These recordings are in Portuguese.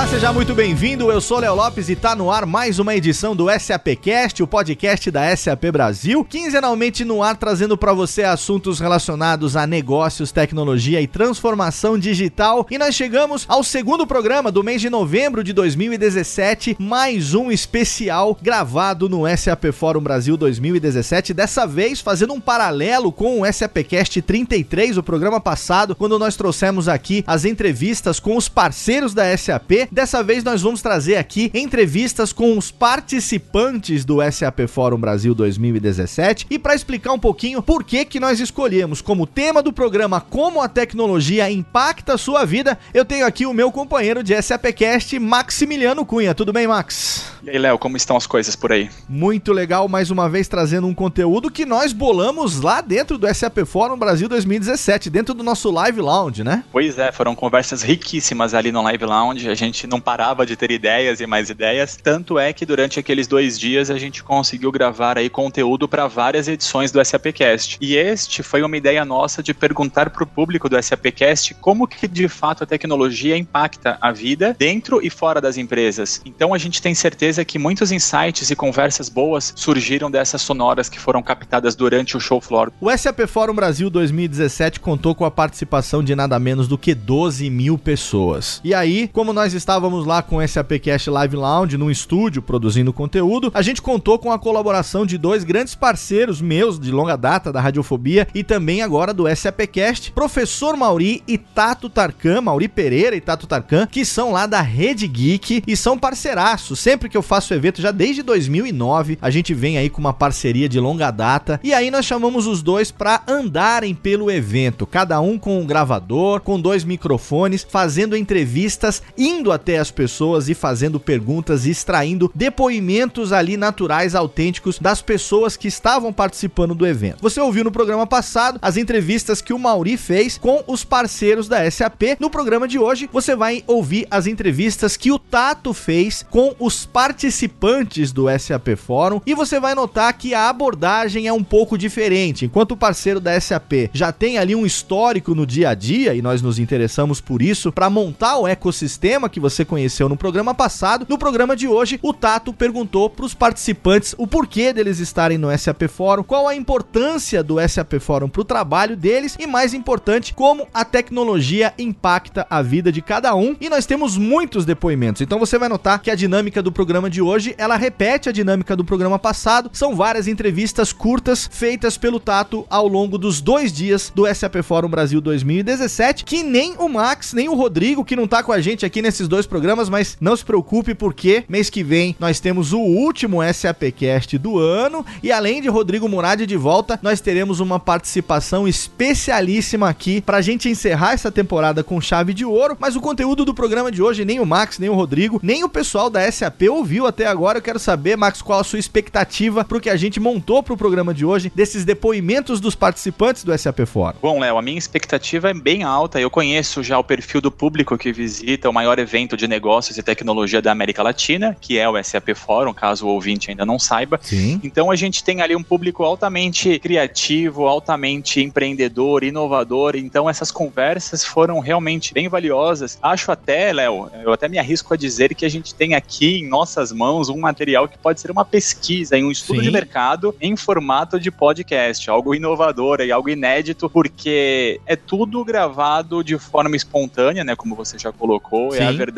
Olá, seja muito bem-vindo. Eu sou Léo Lopes e tá no ar mais uma edição do SAPcast, o podcast da SAP Brasil, quinzenalmente no ar trazendo para você assuntos relacionados a negócios, tecnologia e transformação digital. E nós chegamos ao segundo programa do mês de novembro de 2017, mais um especial gravado no SAP Fórum Brasil 2017, dessa vez fazendo um paralelo com o SAPcast 33, o programa passado, quando nós trouxemos aqui as entrevistas com os parceiros da SAP Dessa vez nós vamos trazer aqui entrevistas com os participantes do SAP Fórum Brasil 2017 e para explicar um pouquinho por que que nós escolhemos como tema do programa como a tecnologia impacta a sua vida, eu tenho aqui o meu companheiro de SAPcast, Maximiliano Cunha. Tudo bem, Max? E aí, Léo, como estão as coisas por aí? Muito legal, mais uma vez trazendo um conteúdo que nós bolamos lá dentro do SAP Fórum Brasil 2017, dentro do nosso Live Lounge, né? Pois é, foram conversas riquíssimas ali no Live Lounge. A gente gente não parava de ter ideias e mais ideias. Tanto é que durante aqueles dois dias a gente conseguiu gravar aí conteúdo para várias edições do SAPcast. E este foi uma ideia nossa de perguntar para o público do SAPcast como que de fato a tecnologia impacta a vida dentro e fora das empresas. Então a gente tem certeza que muitos insights e conversas boas surgiram dessas sonoras que foram captadas durante o show floor. O SAP Fórum Brasil 2017 contou com a participação de nada menos do que 12 mil pessoas. E aí, como nós estávamos lá com esse APcast Live Lounge, num estúdio, produzindo conteúdo, a gente contou com a colaboração de dois grandes parceiros meus de longa data da Radiofobia e também agora do SAPcast, Professor Mauri e Tato Tarkan, Mauri Pereira e Tato Tarkan, que são lá da Rede Geek e são parceiraços. Sempre que eu faço evento, já desde 2009, a gente vem aí com uma parceria de longa data e aí nós chamamos os dois para andarem pelo evento, cada um com um gravador, com dois microfones, fazendo entrevistas, indo indo até as pessoas e fazendo perguntas e extraindo depoimentos ali naturais, autênticos das pessoas que estavam participando do evento. Você ouviu no programa passado as entrevistas que o Mauri fez com os parceiros da SAP. No programa de hoje, você vai ouvir as entrevistas que o Tato fez com os participantes do SAP Fórum e você vai notar que a abordagem é um pouco diferente. Enquanto o parceiro da SAP já tem ali um histórico no dia a dia e nós nos interessamos por isso para montar o ecossistema que você conheceu no programa passado. No programa de hoje, o Tato perguntou para os participantes o porquê deles estarem no SAP Fórum, qual a importância do SAP Fórum para o trabalho deles e, mais importante, como a tecnologia impacta a vida de cada um. E nós temos muitos depoimentos. Então você vai notar que a dinâmica do programa de hoje ela repete a dinâmica do programa passado. São várias entrevistas curtas feitas pelo Tato ao longo dos dois dias do SAP Fórum Brasil 2017, que nem o Max nem o Rodrigo, que não tá com a gente aqui nesse esses dois programas, mas não se preocupe porque mês que vem nós temos o último SAPcast do ano e além de Rodrigo Murad de volta, nós teremos uma participação especialíssima aqui pra gente encerrar essa temporada com chave de ouro, mas o conteúdo do programa de hoje nem o Max, nem o Rodrigo, nem o pessoal da SAP ouviu até agora. Eu quero saber, Max, qual a sua expectativa pro que a gente montou pro programa de hoje, desses depoimentos dos participantes do SAP Fórum. Bom, Léo, a minha expectativa é bem alta. Eu conheço já o perfil do público que visita o maior evento evento de negócios e tecnologia da América Latina, que é o SAP Forum, caso o ouvinte ainda não saiba. Sim. Então a gente tem ali um público altamente criativo, altamente empreendedor, inovador. Então essas conversas foram realmente bem valiosas. Acho até, Léo, eu até me arrisco a dizer que a gente tem aqui em nossas mãos um material que pode ser uma pesquisa um estudo Sim. de mercado em formato de podcast, algo inovador e algo inédito, porque é tudo gravado de forma espontânea, né, como você já colocou, Sim. é a verdade,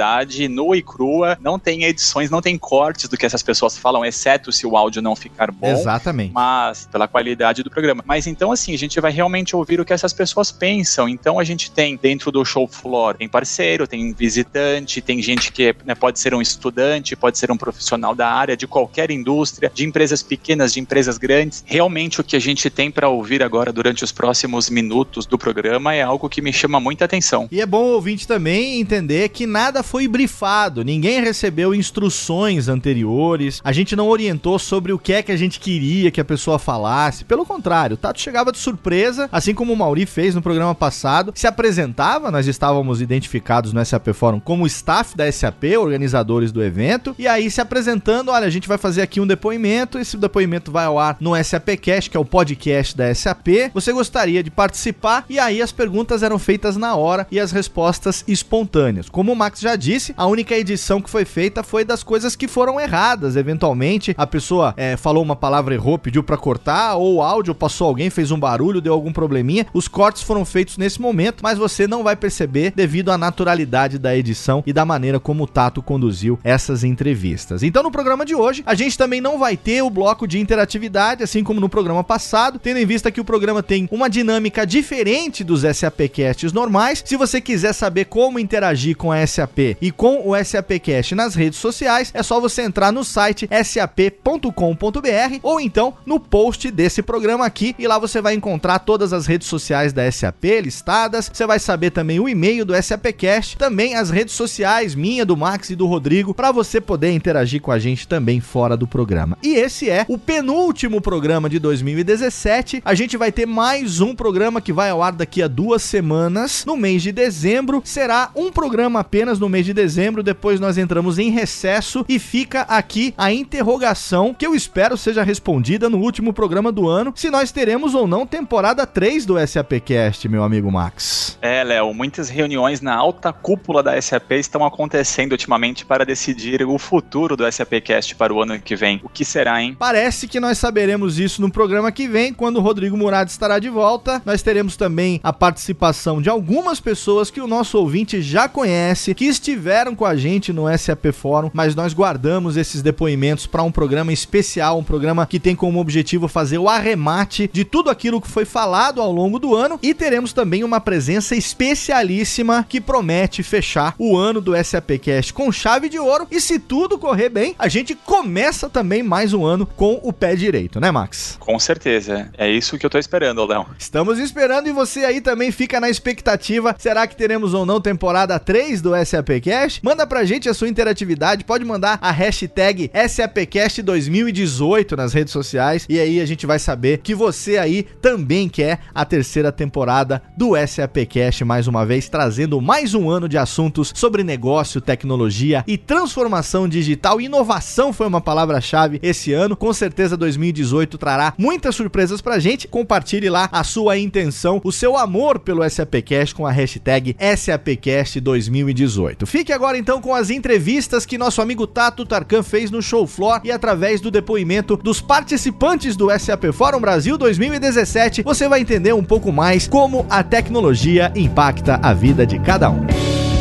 nua e crua, não tem edições, não tem cortes do que essas pessoas falam, exceto se o áudio não ficar bom. Exatamente. Mas pela qualidade do programa. Mas então, assim, a gente vai realmente ouvir o que essas pessoas pensam. Então a gente tem dentro do show floor, tem parceiro, tem visitante, tem gente que né, pode ser um estudante, pode ser um profissional da área, de qualquer indústria, de empresas pequenas, de empresas grandes. Realmente o que a gente tem para ouvir agora durante os próximos minutos do programa é algo que me chama muita atenção. E é bom o ouvinte também entender que nada foi brifado, ninguém recebeu instruções anteriores, a gente não orientou sobre o que é que a gente queria que a pessoa falasse. Pelo contrário, o Tato chegava de surpresa, assim como o Mauri fez no programa passado, se apresentava, nós estávamos identificados no SAP Fórum como staff da SAP, organizadores do evento, e aí se apresentando, olha, a gente vai fazer aqui um depoimento, esse depoimento vai ao ar no SAPcast, que é o podcast da SAP. Você gostaria de participar? E aí as perguntas eram feitas na hora e as respostas espontâneas. Como o Max já disse, a única edição que foi feita foi das coisas que foram erradas. Eventualmente, a pessoa é, falou uma palavra errou, pediu para cortar, ou o áudio passou alguém, fez um barulho, deu algum probleminha. Os cortes foram feitos nesse momento, mas você não vai perceber devido à naturalidade da edição e da maneira como o Tato conduziu essas entrevistas. Então, no programa de hoje, a gente também não vai ter o bloco de interatividade, assim como no programa passado, tendo em vista que o programa tem uma dinâmica diferente dos SAPcasts normais. Se você quiser saber como interagir com a SAP e com o SAPcast nas redes sociais, é só você entrar no site sap.com.br ou então no post desse programa aqui e lá você vai encontrar todas as redes sociais da SAP listadas. Você vai saber também o e-mail do SAPcast, também as redes sociais minha, do Max e do Rodrigo, para você poder interagir com a gente também fora do programa. E esse é o penúltimo programa de 2017. A gente vai ter mais um programa que vai ao ar daqui a duas semanas, no mês de dezembro. Será um programa apenas no mês de dezembro, depois nós entramos em recesso e fica aqui a interrogação que eu espero seja respondida no último programa do ano, se nós teremos ou não temporada 3 do SAPcast, meu amigo Max. É, Léo, muitas reuniões na alta cúpula da SAP estão acontecendo ultimamente para decidir o futuro do SAPcast para o ano que vem. O que será, hein? Parece que nós saberemos isso no programa que vem, quando o Rodrigo Murad estará de volta. Nós teremos também a participação de algumas pessoas que o nosso ouvinte já conhece, que estiveram com a gente no SAP Fórum, mas nós guardamos esses depoimentos para um programa especial, um programa que tem como objetivo fazer o arremate de tudo aquilo que foi falado ao longo do ano e teremos também uma presença especialíssima que promete fechar o ano do SAPcast com chave de ouro e se tudo correr bem, a gente começa também mais um ano com o pé direito, né, Max? Com certeza. É isso que eu tô esperando, Léo. Estamos esperando e você aí também fica na expectativa. Será que teremos ou não temporada 3 do SAPcast? Manda pra gente a sua interatividade, pode mandar a hashtag SAPcast2018 nas redes sociais e aí a gente vai saber que você aí também quer a terceira temporada do SAPcast mais uma vez, trazendo mais um ano de assuntos sobre negócio, tecnologia e transformação digital. Inovação foi uma palavra-chave esse ano. Com certeza 2018 trará muitas surpresas pra gente. Compartilhe lá a sua intenção, o seu amor pelo SAPcast com a hashtag SAPcast2018. Fique agora então com as entrevistas que nosso amigo Tato Tarkan fez no Show Floor e através do depoimento dos participantes do SAP Fórum Brasil 2017, você vai entender um pouco mais como a tecnologia impacta a vida de cada um.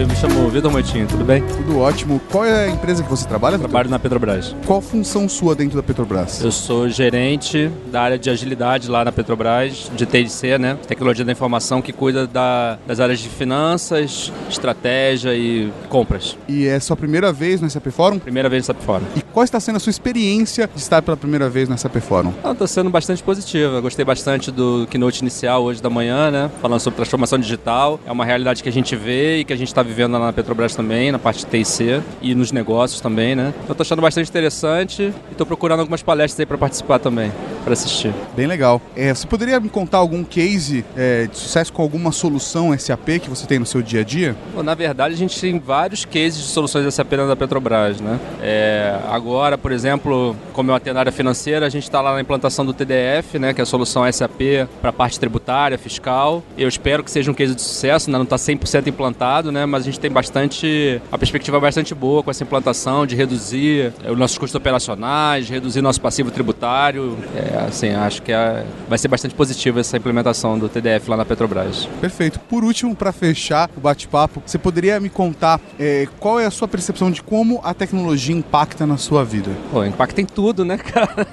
Eu me chamo Vitor Moitinho, tudo bem? Tudo ótimo. Qual é a empresa que você trabalha? Vitor? Trabalho na Petrobras. Qual função sua dentro da Petrobras? Eu sou gerente da área de agilidade lá na Petrobras, de TIC, né? Tecnologia da informação, que cuida da- das áreas de finanças, estratégia e compras. E é sua primeira vez no SAP Fórum? Primeira vez no SAP Fórum. E qual está sendo a sua experiência de estar pela primeira vez no SAP Fórum? Ela está sendo bastante positiva. Eu Gostei bastante do keynote inicial hoje da manhã, né? Falando sobre transformação digital. É uma realidade que a gente vê e que a gente está vivendo lá na Petrobras também, na parte de TIC e nos negócios também, né? Então tô achando bastante interessante e tô procurando algumas palestras aí para participar também, para assistir. Bem legal. É, você poderia me contar algum case é, de sucesso com alguma solução SAP que você tem no seu dia a dia? Bom, na verdade, a gente tem vários cases de soluções SAP da Petrobras, né? É, agora, por exemplo, como eu atendo a área financeira, a gente está lá na implantação do TDF, né? Que é a solução SAP para a parte tributária, fiscal. Eu espero que seja um case de sucesso, né? não está 100% implantado, né? Mas a gente tem bastante... A perspectiva é bastante boa com essa implantação de reduzir eh, os nossos custos operacionais, reduzir nosso passivo tributário. é, assim, acho que é, vai ser bastante positiva essa implementação do TDF lá na Petrobras. Perfeito. Por último, para fechar o bate-papo, você poderia me contar é, qual é a sua percepção de como a tecnologia impacta na sua vida? Pô, impacta em tudo, né, cara?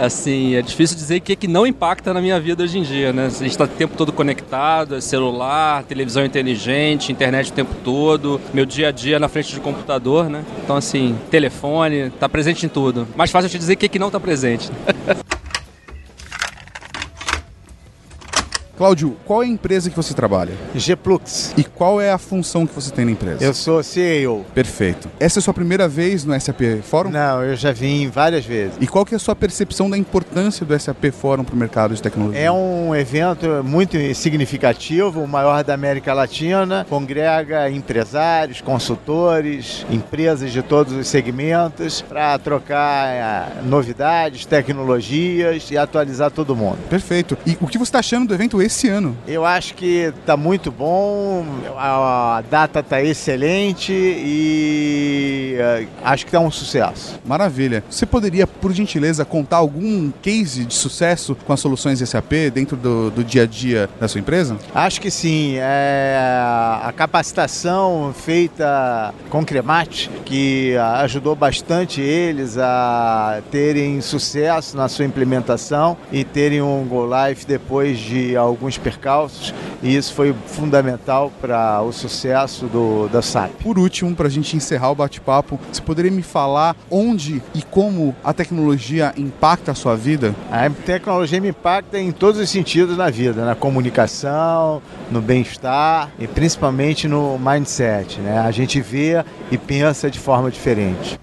assim, é difícil dizer o que, é que não impacta na minha vida hoje em dia, né? A gente está o tempo todo conectado, é celular, televisão inteligente, internet o tempo todo, meu dia a dia na frente de computador, né? Então, assim, telefone, tá presente em tudo. Mais fácil eu te dizer o que, que não tá presente. Cláudio, qual é a empresa que você trabalha? Gplux. E qual é a função que você tem na empresa? Eu sou CEO. Perfeito. Essa é a sua primeira vez no SAP Fórum? Não, eu já vim várias vezes. E qual que é a sua percepção da importância do SAP Fórum para o mercado de tecnologia? É um evento muito significativo, o maior da América Latina, congrega empresários, consultores, empresas de todos os segmentos para trocar eh, novidades, tecnologias e atualizar todo mundo. Perfeito. E o que você está achando do evento esse ano? Eu acho que está muito bom, a data está excelente e uh, acho que está um sucesso. Maravilha. Você poderia, por gentileza, contar algum case de sucesso com as soluções SAP dentro do, do dia a dia da sua empresa? Acho que sim. É a capacitação feita com Cremate, que ajudou bastante eles a terem sucesso na sua implementação e terem um Go Live depois de algum alguns percalços e isso foi fundamental para o sucesso do, da SAP. Por último, para a gente encerrar o bate-papo, você poderia me falar onde e como a tecnologia impacta a sua vida? A tecnologia me impacta em todos os sentidos na vida, na comunicação, no bem-estar e principalmente no mindset. Né? A gente vê e pensa de forma diferente.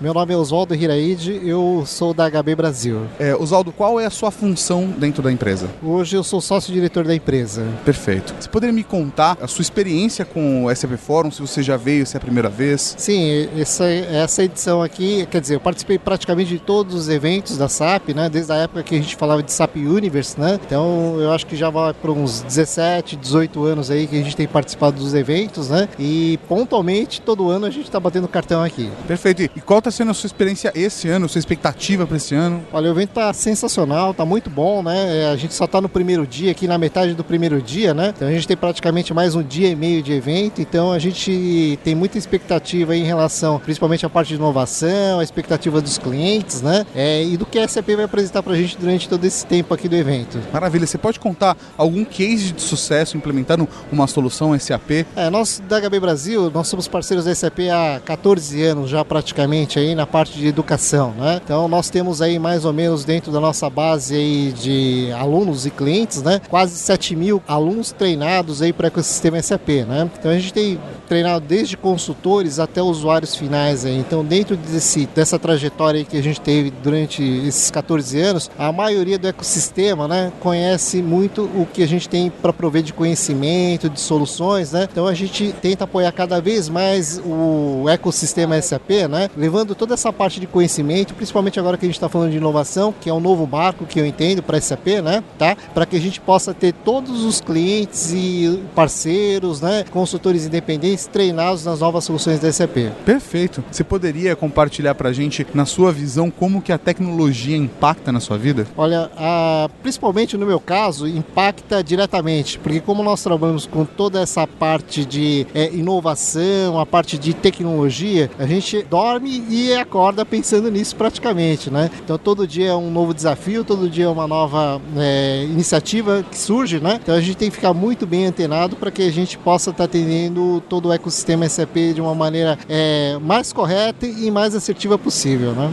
Meu nome é Oswaldo Hiraide, eu sou da HB Brasil. É, Oswaldo, qual é a sua função dentro da empresa? Hoje eu sou sócio-diretor da empresa. Perfeito. Você poderia me contar a sua experiência com o SAP Forum, se você já veio, se é a primeira vez? Sim, essa, essa edição aqui, quer dizer, eu participei praticamente de todos os eventos da SAP, né? Desde a época que a gente falava de SAP Universe, né? Então eu acho que já vai para uns 17, 18 anos aí que a gente tem participado dos eventos, né? E pontualmente, todo ano a gente está batendo cartão aqui. Perfeito. E qual está sendo a sua experiência esse ano, sua expectativa para esse ano? Olha, o evento tá sensacional, tá muito bom, né? É, a gente só tá no primeiro dia, aqui na metade do primeiro dia, né? Então a gente tem praticamente mais um dia e meio de evento, então a gente tem muita expectativa em relação, principalmente à parte de inovação, a expectativa dos clientes, né? É, e do que a SAP vai apresentar para a gente durante todo esse tempo aqui do evento. Maravilha, você pode contar algum case de sucesso implementando uma solução SAP? É, nós da HB Brasil, nós somos parceiros da SAP há 14 anos já praticamente aí na parte de educação, né? Então nós temos aí mais ou menos dentro da nossa base aí de alunos e clientes, né? Quase 7 mil alunos treinados aí para o ecossistema SAP, né? Então a gente tem treinado desde consultores até usuários finais aí. Então dentro desse, dessa trajetória que a gente teve durante esses 14 anos, a maioria do ecossistema, né? Conhece muito o que a gente tem para prover de conhecimento, de soluções, né? Então a gente tenta apoiar cada vez mais o ecossistema SAP, né? Levando toda essa parte de conhecimento, principalmente agora que a gente está falando de inovação, que é um novo marco que eu entendo para SAP, né? Tá? Para que a gente possa ter todos os clientes e parceiros, né? Consultores independentes treinados nas novas soluções da SAP. Perfeito. Você poderia compartilhar para a gente, na sua visão, como que a tecnologia impacta na sua vida? Olha, a, principalmente no meu caso, impacta diretamente, porque como nós trabalhamos com toda essa parte de é, inovação, a parte de tecnologia, a gente dorme e acorda pensando nisso praticamente, né? Então todo dia é um novo desafio, todo dia é uma nova é, iniciativa que surge, né? Então a gente tem que ficar muito bem antenado para que a gente possa estar tá atendendo todo o ecossistema SAP de uma maneira é, mais correta e mais assertiva possível, né?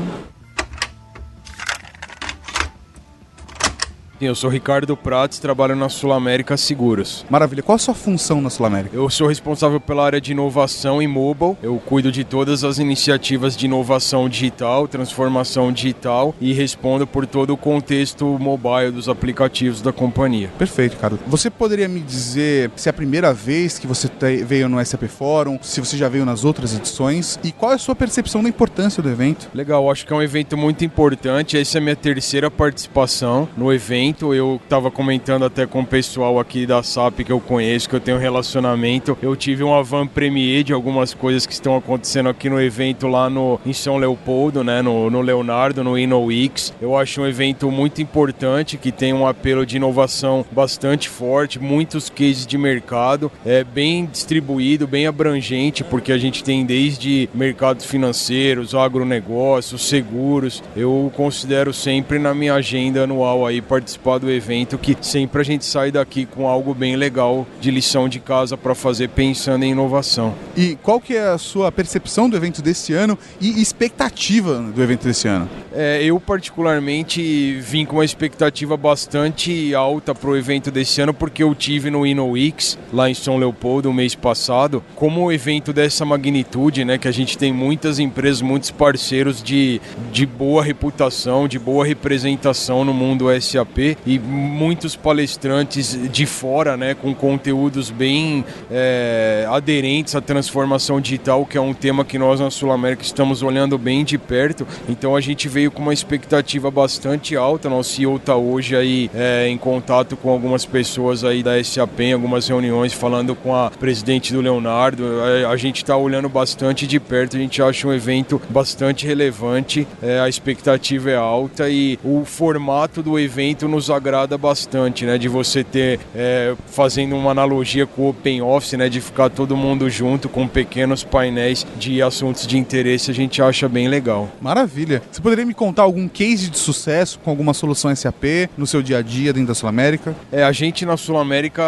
Eu sou Ricardo Prates, trabalho na Sul América Seguros. Maravilha. Qual a sua função na Sul América? Eu sou responsável pela área de inovação e mobile. Eu cuido de todas as iniciativas de inovação digital, transformação digital e respondo por todo o contexto mobile dos aplicativos da companhia. Perfeito, Ricardo. Você poderia me dizer se é a primeira vez que você veio no SAP Forum, se você já veio nas outras edições e qual é a sua percepção da importância do evento? Legal, acho que é um evento muito importante. Essa é a minha terceira participação no evento evento. Eu estava comentando até com o pessoal aqui da SAP que eu conheço, que eu tenho relacionamento. Eu tive um avant premier de algumas coisas que estão acontecendo aqui no evento lá no, em São Leopoldo, né, no, no Leonardo, no InnoWix. Eu acho um evento muito importante, que tem um apelo de inovação bastante forte, muitos cases de mercado, é bem distribuído, bem abrangente, porque a gente tem desde mercados financeiros, agronegócios, seguros. Eu considero sempre na minha agenda anual aí participar do evento, que sempre a gente sai daqui com algo bem legal de lição de casa para fazer pensando em inovação. E qual que é a sua percepção do evento desse ano e expectativa do evento desse ano? É, eu particularmente vim com uma expectativa bastante alta para o evento desse ano, porque eu tive no InnoWix, lá em São Leopoldo, o mês passado, como um evento dessa magnitude, né, que a gente tem muitas empresas, muitos parceiros de, de boa reputação, de boa representação no mundo SAP e muitos palestrantes de fora, né, com conteúdos bem é, aderentes à transformação digital, que é um tema que nós na Sul América estamos olhando bem de perto. Então a gente veio com uma expectativa bastante alta. Nosso CEO está hoje aí é, em contato com algumas pessoas aí da SAP, em algumas reuniões, falando com a presidente do Leonardo. A, a gente está olhando bastante de perto. A gente acha um evento bastante relevante. É, a expectativa é alta e o formato do evento nos agrada bastante, né? De você ter, é, fazendo uma analogia com o Open Office, né? De ficar todo mundo junto com pequenos painéis de assuntos de interesse, a gente acha bem legal. Maravilha. Você poderia me contar algum case de sucesso com alguma solução SAP no seu dia a dia dentro da Sul América? É, a gente na Sul América,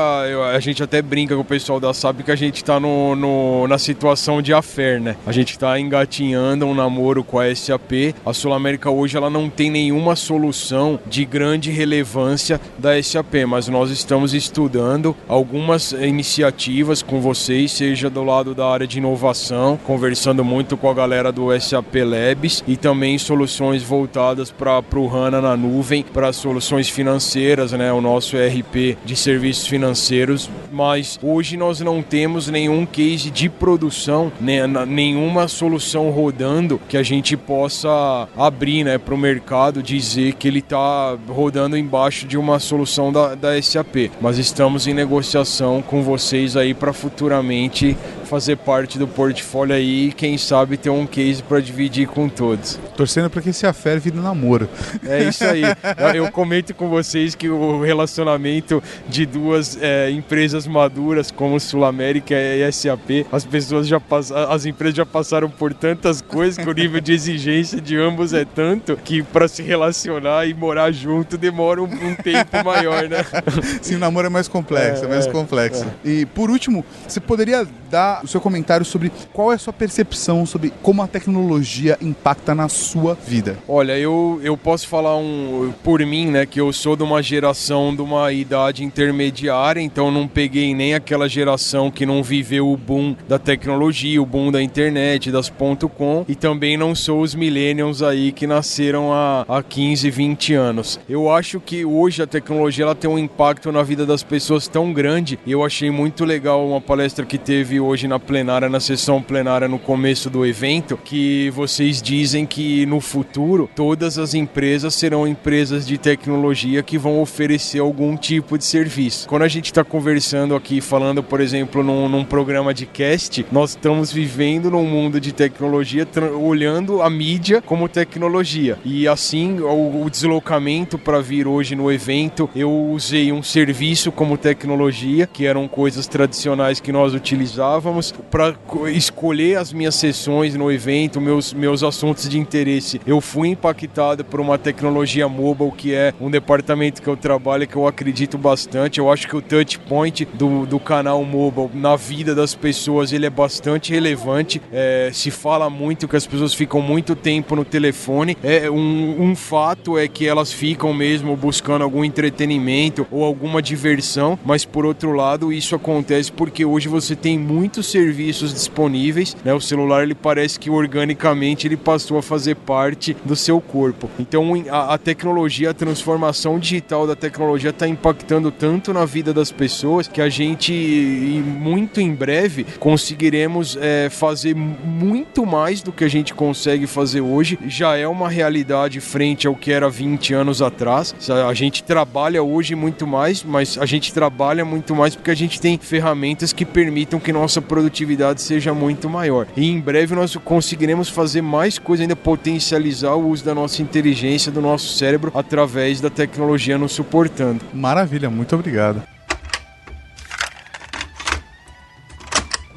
a gente até brinca com o pessoal da SAP que a gente está no, no, na situação de affair, né? A gente está engatinhando um namoro com a SAP. A Sul América hoje ela não tem nenhuma solução de grande relevância da SAP, mas nós estamos estudando algumas iniciativas com vocês, seja do lado da área de inovação, conversando muito com a galera do SAP Labs e também soluções voltadas para o HANA na nuvem, para soluções financeiras, né, o nosso ERP de serviços financeiros, mas hoje nós não temos nenhum case de produção, né, nenhuma solução rodando que a gente possa abrir né, para o mercado, dizer que ele está rodando embaixo de uma solução da, da SAP. Mas estamos em negociação com vocês aí para futuramente fazer parte do portfólio aí e quem sabe ter um case para dividir com todos. Torcendo para que esse affair vire namoro. É isso aí. Eu comento com vocês que o relacionamento de duas é, empresas maduras como Sul América e SAP, as pessoas já as empresas já passaram por tantas coisas que o nível de exigência de ambos é tanto que para se relacionar e morar junto demora um, um tempo maior, né? Sim, o namoro é mais complexo, é, é mais complexo. É. E por último, você poderia dar o seu comentário sobre qual é a sua percepção sobre como a tecnologia impacta na sua vida. Olha, eu, eu posso falar um, por mim, né, que eu sou de uma geração de uma idade intermediária, então não peguei nem aquela geração que não viveu o boom da tecnologia, o boom da internet, das .com, e também não sou os millennials aí que nasceram há, há 15, 20 anos. Eu acho que hoje a tecnologia ela tem um impacto na vida das pessoas tão grande, e eu achei muito legal uma palestra que teve hoje na plenária, na sessão plenária no começo do evento, que vocês dizem que no futuro todas as empresas serão empresas de tecnologia que vão oferecer algum tipo de serviço. Quando a gente está conversando aqui, falando, por exemplo, num, num, programa de cast, nós estamos vivendo num mundo de tecnologia, olhando a mídia como tecnologia. E assim, o, o deslocamento para vir hoje no evento, eu usei um serviço como tecnologia, que eram coisas tradicionais que nós utilizávamos para escolher as minhas sessões no evento, meus, meus assuntos de interesse. Eu fui impactado por uma tecnologia mobile, que é um departamento que eu trabalho que eu acredito bastante. Eu acho que o touch point do, do canal mobile na vida das pessoas ele é bastante relevante. É, se fala muito que as pessoas ficam muito tempo no telefone. É um, um fato é que elas ficam mesmo buscando algum entretenimento ou alguma diversão, mas por outro lado isso acontece porque hoje você tem muitos serviços disponíveis. Né? O celular ele parece que organicamente ele passou a fazer parte do seu corpo. Então a, a tecnologia, a transformação digital da tecnologia está impactando tanto na vida das pessoas que a gente muito em breve conseguiremos é, fazer muito mais do que a gente consegue fazer hoje. Já é uma realidade frente ao que era 20 anos atrás. A gente trabalha hoje muito mais, mas a gente trabalha muito mais porque a gente tem ferramentas que permitam que nossa produtividade seja muito maior. E em breve nós conseguiremos fazer mais coisa ainda, potencializar o uso da nossa inteligência, do nosso cérebro, através da tecnologia nos suportando. Maravilha, muito obrigado.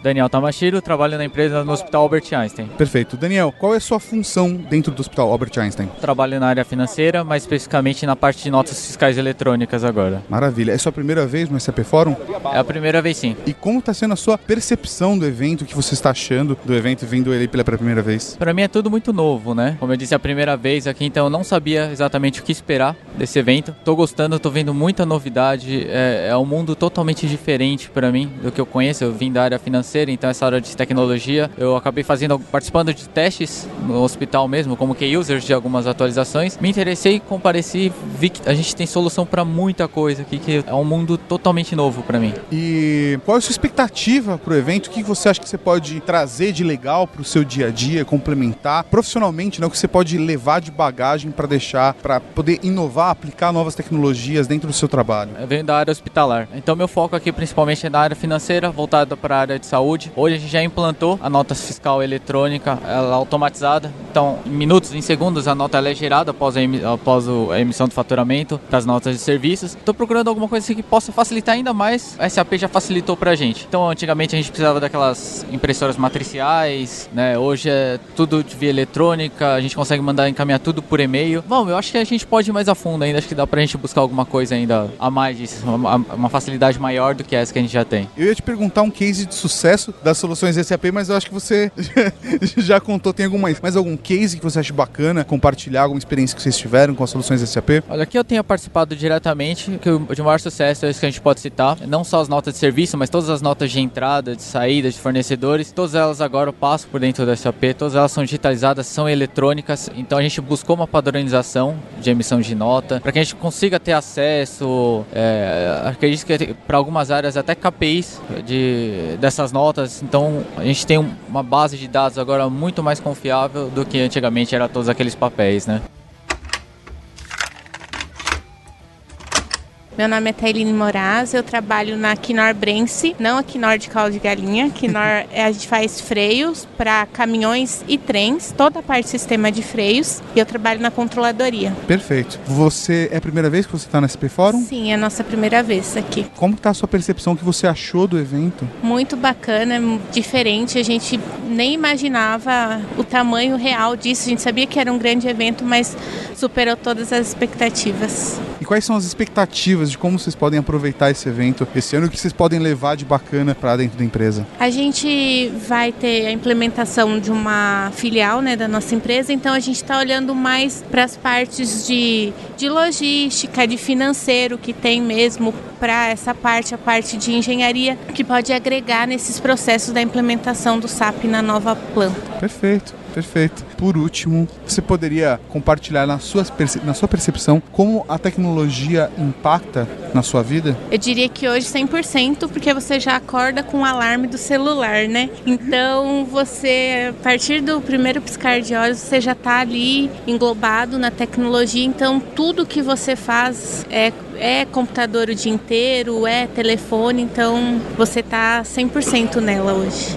Daniel Tamashiro, trabalho na empresa no Hospital Albert Einstein. Perfeito. Daniel, qual é a sua função dentro do Hospital Albert Einstein? Trabalho na área financeira, mais especificamente na parte de notas fiscais eletrônicas agora. Maravilha. É sua primeira vez no SAP Fórum? É a primeira vez sim. E como está sendo a sua percepção do evento? O que você está achando do evento vindo ele pela primeira vez? Para mim é tudo muito novo, né? Como eu disse, é a primeira vez aqui, então eu não sabia exatamente o que esperar desse evento. Tô gostando, tô vendo muita novidade. É, é um mundo totalmente diferente para mim do que eu conheço. Eu vim da área financeira, então essa área de tecnologia. Eu acabei fazendo, participando de testes no hospital mesmo, como que users de algumas atualizações. Me interessei, compareci, vi que a gente tem solução para muita coisa aqui, que é um mundo totalmente novo para mim. E qual é a sua expectativa para o evento? O que você acha que você pode trazer de legal para o seu dia a dia, complementar profissionalmente, né, o que você pode levar de bagagem para deixar, para poder inovar, aplicar novas tecnologias dentro do seu trabalho? Eu venho da área hospitalar, então meu foco aqui principalmente é na área financeira, voltada para a área de saúde. Hoje a gente já implantou a nota fiscal eletrônica, ela automatizada. Então, em minutos, em segundos, a nota é gerada após a, após a emissão do faturamento das notas de serviços. Estou procurando alguma coisa assim que possa facilitar ainda mais. A SAP já facilitou para a gente. Então, antigamente a gente precisava daquelas impressoras matriciais, né? Hoje é tudo de via eletrônica, a gente consegue mandar encaminhar tudo por e-mail. Bom, eu acho que a gente pode ir mais a fundo ainda, acho que dá para a gente buscar alguma coisa ainda a mais disso, uma, uma facilidade maior do que essa que a gente já tem. Eu ia te perguntar um case de sucesso da das soluções SAP, mas eu acho que você já contou, tem algum mais, mais algum case que você acha bacana compartilhar, alguma experiência que vocês tiveram com as soluções SAP? Olha, aqui eu tenho participado diretamente, que o de maior sucesso é isso que a gente pode citar, não só as notas de serviço, mas todas as notas de entrada, de saída, de fornecedores, todas elas agora eu passo por dentro da SAP, todas elas são digitalizadas, são eletrônicas, então a gente buscou uma padronização de emissão de nota, para que a gente consiga ter acesso, é, acredito que para algumas áreas até KPIs de, dessas notas então a gente tem uma base de dados agora muito mais confiável do que antigamente era todos aqueles papéis, né? Meu nome é Tailine Moraz, eu trabalho na Quinor Brense, não a Quinor de caldo de galinha. Quinor, é, a gente faz freios para caminhões e trens, toda a parte do sistema de freios, e eu trabalho na controladoria. Perfeito. Você é a primeira vez que você está na SP Fórum? Sim, é a nossa primeira vez aqui. Como está a sua percepção, o que você achou do evento? Muito bacana, diferente, a gente nem imaginava o tamanho real disso, a gente sabia que era um grande evento, mas superou todas as expectativas. E quais são as expectativas de como vocês podem aproveitar esse evento esse ano? O que vocês podem levar de bacana para dentro da empresa? A gente vai ter a implementação de uma filial né, da nossa empresa, então a gente está olhando mais para as partes de, de logística, de financeiro que tem mesmo para essa parte, a parte de engenharia, que pode agregar nesses processos da implementação do SAP na nova planta. Perfeito. Perfeito. Por último, você poderia compartilhar na sua, na sua percepção como a tecnologia impacta na sua vida? Eu diria que hoje 100%, porque você já acorda com o alarme do celular, né? Então, você, a partir do primeiro piscar de olhos, você já está ali englobado na tecnologia. Então, tudo que você faz é, é computador o dia inteiro, é telefone. Então, você está 100% nela hoje.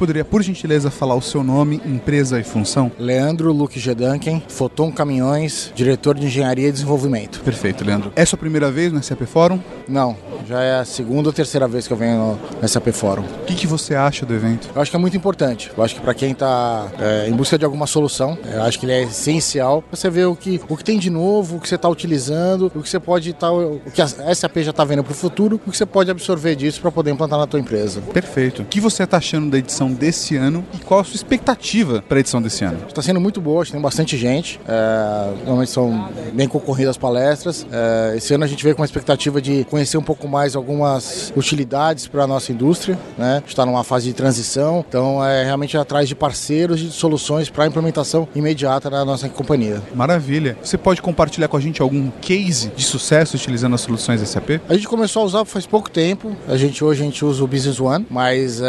Poderia, por gentileza, falar o seu nome, empresa e função? Leandro Luque Gedanken, Foton Caminhões, diretor de Engenharia e Desenvolvimento. Perfeito, Leandro. É sua primeira vez no SAP Fórum? Não, já é a segunda ou terceira vez que eu venho no SAP Fórum. O que, que você acha do evento? Eu acho que é muito importante. Eu acho que para quem está é, em busca de alguma solução, eu acho que ele é essencial. Você ver o que, o que tem de novo, o que você está utilizando, o que você pode estar, tá, o que a SAP já está vendo para o futuro, o que você pode absorver disso para poder implantar na tua empresa. Perfeito. O que você está achando da edição edição desse ano e qual a sua expectativa para a edição desse ano? Está sendo muito boa, tem bastante gente. É, normalmente são bem concorridas as palestras. É, esse ano a gente veio com uma expectativa de conhecer um pouco mais algumas utilidades para a nossa indústria. Né? Está numa fase de transição, então é realmente atrás de parceiros e de soluções para a implementação imediata na nossa companhia. Maravilha. Você pode compartilhar com a gente algum case de sucesso utilizando as soluções SAP? A gente começou a usar faz pouco tempo. A gente hoje a gente usa o Business One, mas uh,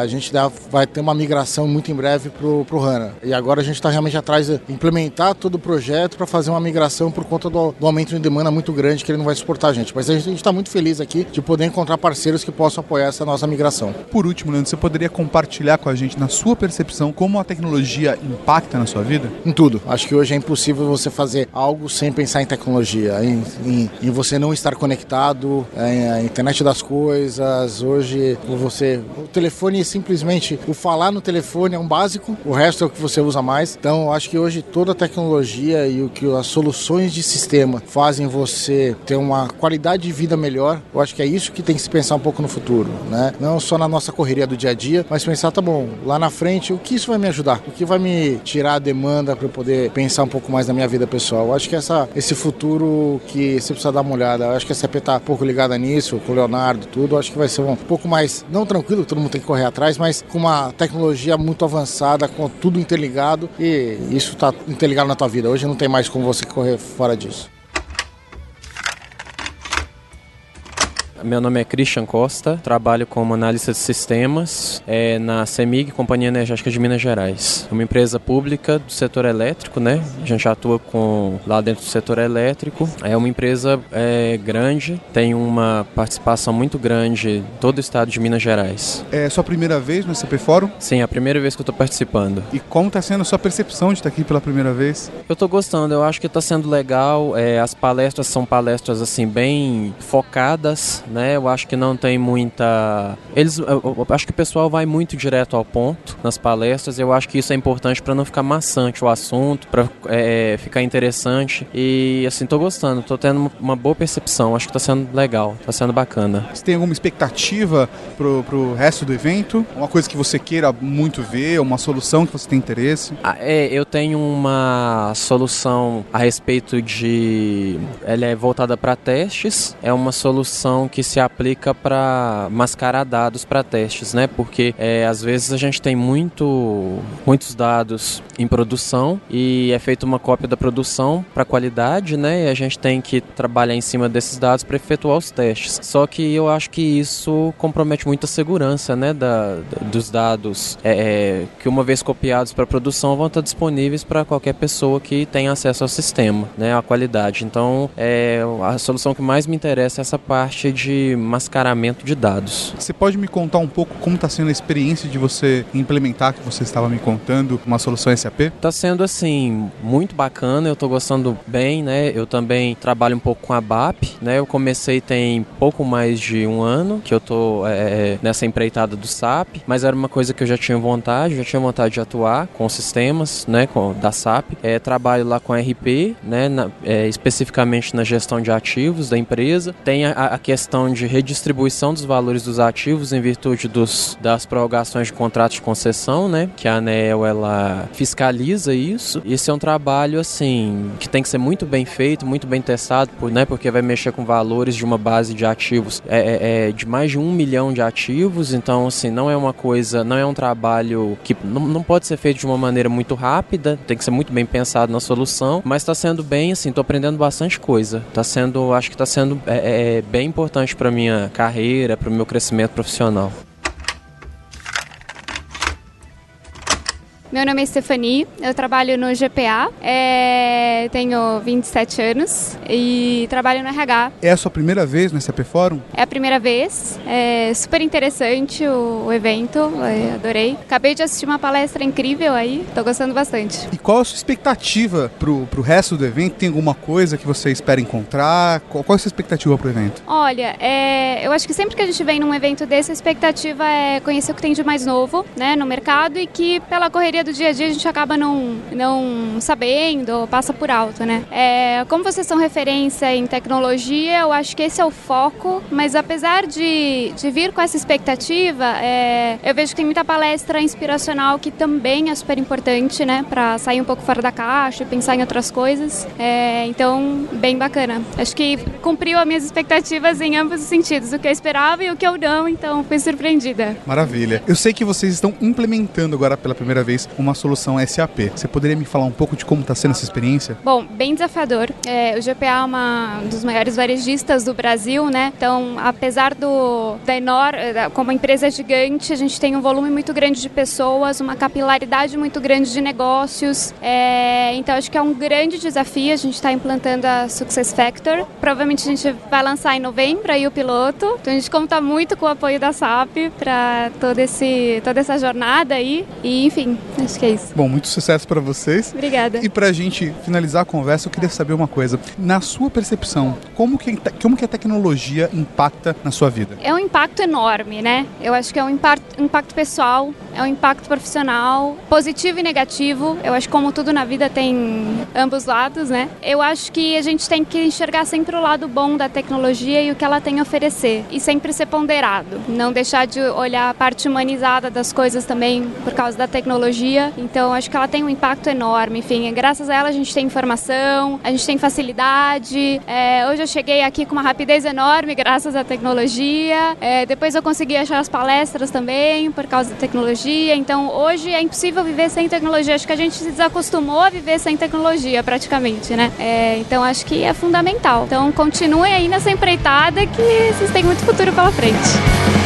a gente dá, vai ter uma migração muito em breve para o HANA. E agora a gente está realmente atrás de implementar todo o projeto para fazer uma migração por conta do, do, aumento de demanda muito grande que ele não vai suportar a gente. Mas a gente está muito feliz aqui de poder encontrar parceiros que possam apoiar essa nossa migração. Por último, Leandro, você poderia compartilhar com a gente, na sua percepção, como a tecnologia impacta na sua vida? Em tudo. Acho que hoje é impossível você fazer algo sem pensar em tecnologia, em, em, em você não estar conectado, em, a internet das coisas. Hoje você. O telefone simplesmente. O falar no telefone é um básico, o resto é o que você usa mais. Então acho que hoje toda a tecnologia e o que as soluções de sistema fazem você ter uma qualidade de vida melhor. Eu acho que é isso que tem que se pensar um pouco no futuro, né? Não só na nossa correria do dia a dia, mas pensar, tá bom, lá na frente, o que isso vai me ajudar? O que vai me tirar a demanda para eu poder pensar um pouco mais na minha vida pessoal? Eu acho que essa, esse futuro que você precisa dar uma olhada, eu acho que a CP tá um pouco ligada nisso, com o Leonardo, tudo, eu acho que vai ser um pouco mais, não tranquilo, todo mundo tem que correr atrás, mas com uma tecnologia muito avançada, com tudo interligado e isso está interligado na tua vida. Hoje não tem mais como você correr fora disso. Meu nome é Christian Costa, trabalho como analista de sistemas é, na CEMIG, Companhia Energética de Minas Gerais. É uma empresa pública do setor elétrico, né? A gente atua com lá dentro do setor elétrico. É uma empresa é, grande, tem uma participação muito grande em todo o estado de Minas Gerais. É sua primeira vez no CP Fórum? Sim, é a primeira vez que eu estou participando. E como está sendo a sua percepção de estar aqui pela primeira vez? Eu estou gostando, eu acho que está sendo legal. É, as palestras são palestras assim bem focadas né? Eu acho que não tem muita. Eles, eu, acho que o pessoal vai muito direto ao ponto nas palestras. Eu acho que isso é importante para não ficar maçante o assunto, para é, ficar interessante. E assim, tô gostando, tô tendo uma boa percepção. Acho que tá sendo legal, tá sendo bacana. Você tem alguma expectativa pro, pro resto do evento? Uma coisa que você queira muito ver, uma solução que você tem interesse? Ah, é, eu tenho uma solução a respeito de. Ela é voltada para testes. É uma solução que se aplica para mascarar dados para testes, né? Porque é, às vezes a gente tem muito, muitos dados em produção e é feita uma cópia da produção para qualidade, né? E a gente tem que trabalhar em cima desses dados para efetuar os testes. Só que eu acho que isso compromete muito a segurança, né? Da, dos dados é, é, que uma vez copiados para produção vão estar disponíveis para qualquer pessoa que tenha acesso ao sistema, né? A qualidade. Então, é, a solução que mais me interessa é essa parte de mascaramento de dados. Você pode me contar um pouco como está sendo a experiência de você implementar, que você estava me contando, uma solução SAP? Está sendo assim muito bacana, eu estou gostando bem, né? Eu também trabalho um pouco com a BAP, né? Eu comecei tem pouco mais de um ano que eu estou é, é, nessa empreitada do SAP, mas era uma coisa que eu já tinha vontade, já tinha vontade de atuar com sistemas, né? Com da SAP. É, trabalho lá com a RP, né? Na, é, especificamente na gestão de ativos da empresa. Tem a, a questão questão de redistribuição dos valores dos ativos em virtude dos, das prorrogações de contratos de concessão, né? Que a ANEL ela fiscaliza isso. Esse é um trabalho assim que tem que ser muito bem feito, muito bem testado, por, né? Porque vai mexer com valores de uma base de ativos é, é, é, de mais de um milhão de ativos. Então, assim, não é uma coisa, não é um trabalho que não, não pode ser feito de uma maneira muito rápida. Tem que ser muito bem pensado na solução, mas está sendo bem, assim, estou aprendendo bastante coisa. Está sendo, acho que está sendo é, é, bem importante para minha carreira, para o meu crescimento profissional. Meu nome é Stephanie, eu trabalho no GPA, é, tenho 27 anos e trabalho no RH. É a sua primeira vez no SAP Fórum? É a primeira vez, é super interessante o, o evento, é, adorei. Acabei de assistir uma palestra incrível aí, tô gostando bastante. E qual a sua expectativa pro, pro resto do evento? Tem alguma coisa que você espera encontrar? Qual, qual é a sua expectativa pro evento? Olha, é, eu acho que sempre que a gente vem num evento desse, a expectativa é conhecer o que tem de mais novo né, no mercado e que pela correria do dia a dia a gente acaba não, não sabendo, passa por alto, né? É, como vocês são referência em tecnologia, eu acho que esse é o foco, mas apesar de, de vir com essa expectativa, é, eu vejo que tem muita palestra inspiracional que também é super importante, né? Para sair um pouco fora da caixa e pensar em outras coisas. É, então, bem bacana. Acho que cumpriu as minhas expectativas em ambos os sentidos, o que eu esperava e o que eu não, então fui surpreendida. Maravilha. Eu sei que vocês estão implementando agora pela primeira vez uma solução SAP. Você poderia me falar um pouco de como está sendo essa experiência? Bom, bem desafiador. É, o GPA é uma dos maiores varejistas do Brasil, né? Então, apesar do da enorme, como empresa gigante, a gente tem um volume muito grande de pessoas, uma capilaridade muito grande de negócios. É, então, acho que é um grande desafio. A gente está implantando a Success Factor. Provavelmente a gente vai lançar em novembro aí o piloto. Então, a gente conta muito com o apoio da SAP para todo esse toda essa jornada aí. E, enfim, acho que é isso. Bom, muito sucesso para vocês. Obrigada. E para a gente finalizar a conversa, eu queria saber uma coisa. Na sua percepção, como que, como que a tecnologia impacta na sua vida? É um impacto enorme, né? Eu acho que é um impacto, impacto pessoal, é um impacto profissional, positivo e negativo. Eu acho que como tudo na vida tem ambos lados, né? Eu acho que a gente tem que enxergar sempre o lado bom da tecnologia e o que ela tem a oferecer. E sempre ser ponderado. Não deixar de olhar a parte humanizada das coisas também por causa da tecnologia. Então, acho que ela tem um impacto enorme. Enfim, graças a ela a gente tem informação, a gente tem facilidade. É, hoje eu cheguei aqui com uma rapidez enorme graças à tecnologia. É, depois eu consegui achar as palestras também por causa da tecnologia. Então, hoje é impossível viver sem tecnologia. Acho que a gente se desacostumou a viver sem tecnologia, praticamente, né? É, então, acho que é fundamental. Então, continuem aí nessa empreitada que vocês têm muito futuro pela frente.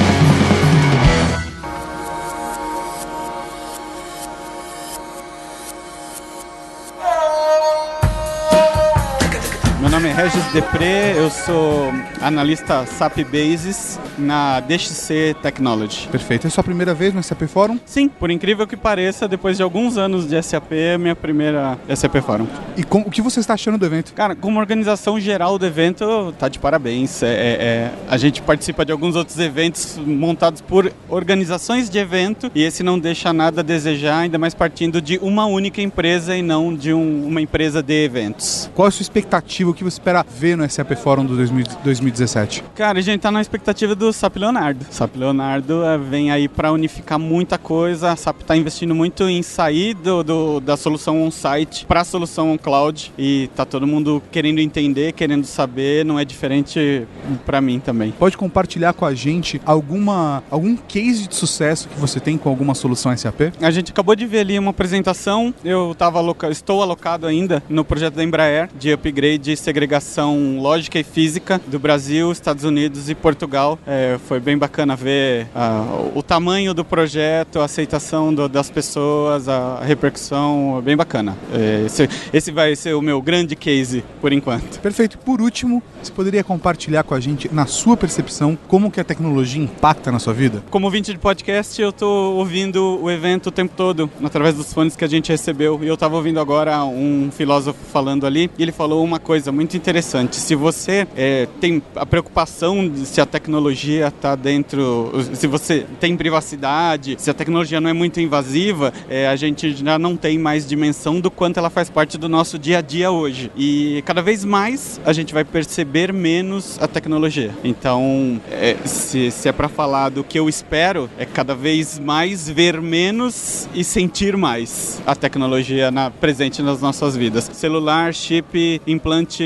Regis Depré, eu sou analista SAP Basis na DXC Technology. Perfeito. É sua primeira vez no SAP Fórum? Sim, por incrível que pareça, depois de alguns anos de SAP, é minha primeira SAP Fórum. E com, o que você está achando do evento? Cara, como organização geral do evento, tá de parabéns. É, é, é, a gente participa de alguns outros eventos montados por organizações de evento e esse não deixa nada a desejar, ainda mais partindo de uma única empresa e não de um, uma empresa de eventos. Qual a sua expectativa? O que você espera ver no SAP Fórum do 2017? Cara, a gente tá na expectativa do SAP Leonardo. SAP Leonardo é, vem aí para unificar muita coisa. A SAP tá investindo muito em sair do, do da solução on-site para a solução on-cloud e tá todo mundo querendo entender, querendo saber. Não é diferente para mim também. Pode compartilhar com a gente alguma algum case de sucesso que você tem com alguma solução SAP? A gente acabou de ver ali uma apresentação. Eu tava estou alocado ainda no projeto da Embraer de upgrade segregação lógica e física do Brasil, Estados Unidos e Portugal. É, foi bem bacana ver uh, o tamanho do projeto, a aceitação do, das pessoas, a repercussão, bem bacana. É, esse, esse vai ser o meu grande case por enquanto. Perfeito. Por último, você poderia compartilhar com a gente, na sua percepção, como que a tecnologia impacta na sua vida? Como ouvinte de podcast, eu estou ouvindo o evento o tempo todo, através dos fones que a gente recebeu. E eu estava ouvindo agora um filósofo falando ali, e ele falou uma coisa muito interessante. Se você é, tem a preocupação de se a tecnologia está dentro, se você tem privacidade, se a tecnologia não é muito invasiva, é, a gente já não tem mais dimensão do quanto ela faz parte do nosso dia a dia hoje. E cada vez mais a gente vai perceber menos a tecnologia. Então, é, se, se é para falar do que eu espero, é cada vez mais ver menos e sentir mais a tecnologia na, presente nas nossas vidas. Celular, chip, implante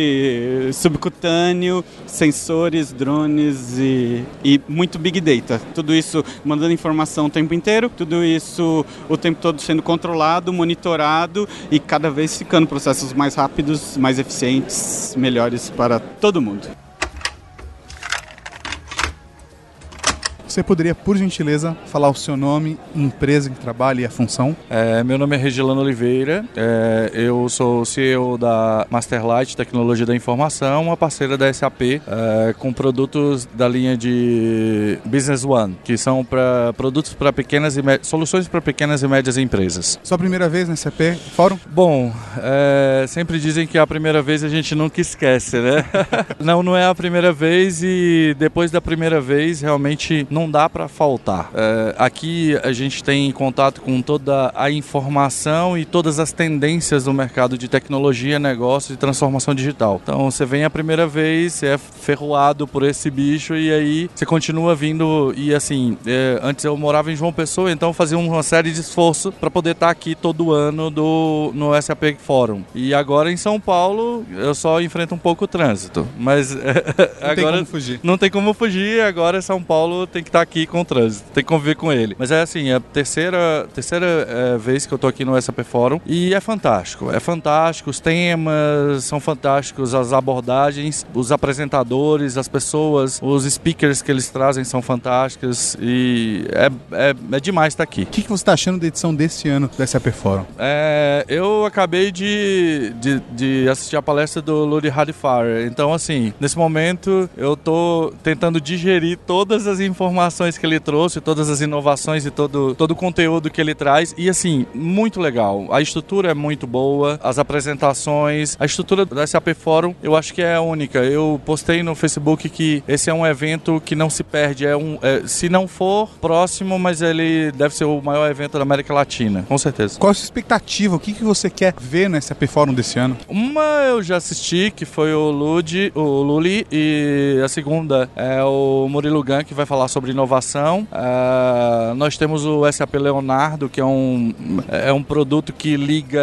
subcutâneo, sensores, drones e, e muito big data. Tudo isso mandando informação o tempo inteiro, tudo isso o tempo todo sendo controlado, monitorado e cada vez ficando processos mais rápidos, mais eficientes, melhores para todo mundo. Você poderia, por gentileza, falar o seu nome, empresa que trabalha e a função? É, meu nome é Regilano Oliveira, é, eu sou CEO da Masterlight Tecnologia da Informação, uma parceira da SAP, é, com produtos da linha de Business One, que são para produtos para pequenas e soluções para pequenas e médias empresas. Sua primeira vez na SAP Fórum? Bom, é, sempre dizem que a primeira vez a gente nunca esquece, né? não, não é a primeira vez e depois da primeira vez realmente não não dá para faltar. É, aqui a gente tem contato com toda a informação e todas as tendências do mercado de tecnologia, negócio e transformação digital. Então você vem a primeira vez, você é ferroado por esse bicho e aí você continua vindo. E assim, é, antes eu morava em João Pessoa, então eu fazia uma série de esforço para poder estar tá aqui todo ano do, no SAP Forum. E agora em São Paulo eu só enfrento um pouco o trânsito. Mas não agora tem como fugir. não tem como fugir. Agora São Paulo tem que estar tá aqui com o trânsito, tem que conviver com ele. Mas é assim, é a terceira, terceira é, vez que eu tô aqui no SAP Forum e é fantástico. É fantástico, os temas são fantásticos, as abordagens, os apresentadores, as pessoas, os speakers que eles trazem são fantásticos e é, é, é demais estar aqui. O que, que você está achando da edição desse ano do SAP Forum? É, eu acabei de, de, de, assistir a palestra do Ludi Hadifar. Então, assim, nesse momento eu tô tentando digerir todas as informações que ele trouxe, todas as inovações e todo, todo o conteúdo que ele traz. E, assim, muito legal. A estrutura é muito boa, as apresentações, a estrutura do SAP Forum eu acho que é única. Eu postei no Facebook que esse é um evento que não se perde. É um, é, se não for próximo, mas ele deve ser o maior evento da América Latina, com certeza. Qual a sua expectativa? O que, que você quer ver no SAP Forum desse ano? Uma eu já assisti, que foi o Ludi, o Luli, e a segunda é o Murilo Gan, que vai falar sobre inovação. Uh, nós temos o SAP Leonardo, que é um, é um produto que liga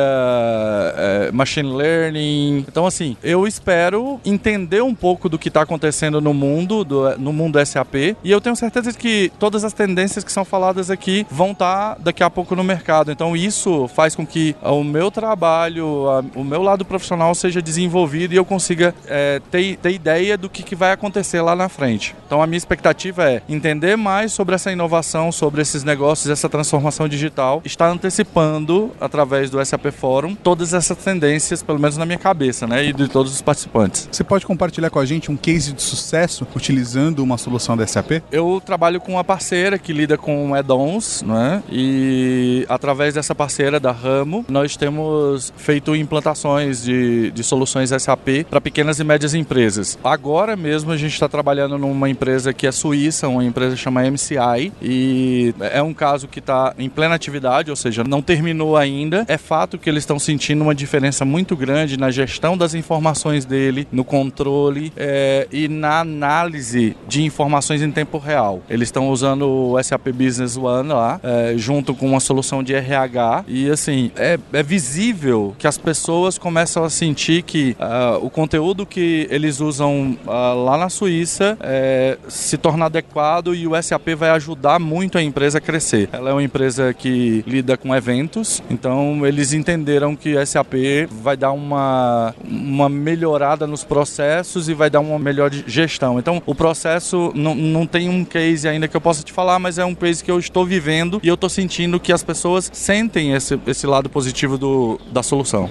é, machine learning. Então, assim, eu espero entender um pouco do que está acontecendo no mundo, do, no mundo SAP, e eu tenho certeza que todas as tendências que são faladas aqui vão estar tá daqui a pouco no mercado. Então, isso faz com que o meu trabalho, a, o meu lado profissional seja desenvolvido e eu consiga é, ter, ter ideia do que, que vai acontecer lá na frente. Então, a minha expectativa é entender mais sobre essa inovação, sobre esses negócios, essa transformação digital, estar antecipando, através do SAP Forum, todas essas tendências, pelo menos na minha cabeça, né, e de todos os participantes. Você pode compartilhar com a gente um case de sucesso utilizando uma solução da SAP? Eu trabalho com uma parceira que lida com add-ons, né, e através dessa parceira da Ramo, nós temos feito implantações de, de soluções SAP para pequenas e médias empresas. Agora mesmo a gente está trabalhando numa empresa que é suíça, uma empresa chama MCI, e é um caso que está em plena atividade, ou seja, não terminou ainda. É fato que eles estão sentindo uma diferença muito grande na gestão das informações dele, no controle é, e na análise de informações em tempo real. Eles estão usando o SAP Business One lá, é, junto com uma solução de RH, e assim, é, é visível que as pessoas começam a sentir que uh, o conteúdo que eles usam uh, lá na Suíça é, se torna adequado e o SAP vai ajudar muito a empresa a crescer. Ela é uma empresa que lida com eventos, então eles entenderam que o SAP vai dar uma, uma melhorada nos processos e vai dar uma melhor gestão. Então o processo não, não tem um case ainda que eu possa te falar, mas é um case que eu estou vivendo e eu estou sentindo que as pessoas sentem esse, esse lado positivo do, da solução.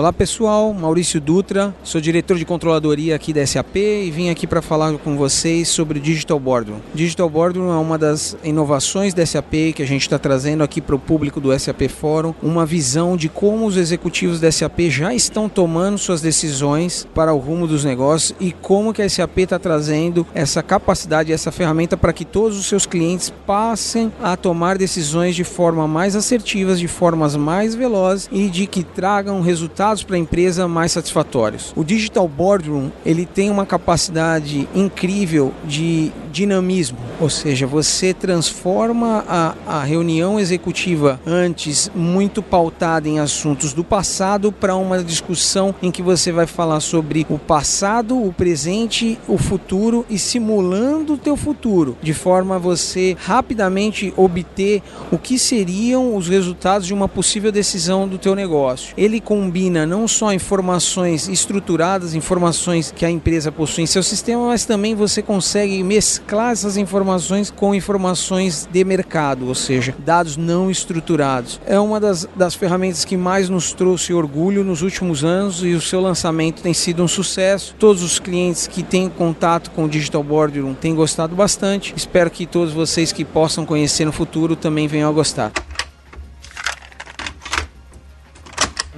Olá pessoal, Maurício Dutra, sou diretor de controladoria aqui da SAP e vim aqui para falar com vocês sobre Digital Boardroom. Digital Boardroom é uma das inovações da SAP que a gente está trazendo aqui para o público do SAP Fórum, uma visão de como os executivos da SAP já estão tomando suas decisões para o rumo dos negócios e como que a SAP está trazendo essa capacidade, essa ferramenta para que todos os seus clientes passem a tomar decisões de forma mais assertivas, de formas mais velozes e de que tragam resultados resultados para a empresa mais satisfatórios. O Digital Boardroom ele tem uma capacidade incrível de dinamismo, ou seja, você transforma a, a reunião executiva antes muito pautada em assuntos do passado para uma discussão em que você vai falar sobre o passado, o presente, o futuro e simulando o teu futuro, de forma a você rapidamente obter o que seriam os resultados de uma possível decisão do teu negócio. Ele combina combina não só informações estruturadas, informações que a empresa possui em seu sistema, mas também você consegue mesclar essas informações com informações de mercado, ou seja, dados não estruturados. É uma das, das ferramentas que mais nos trouxe orgulho nos últimos anos e o seu lançamento tem sido um sucesso. Todos os clientes que têm contato com o Digital Boardroom têm gostado bastante. Espero que todos vocês que possam conhecer no futuro também venham a gostar.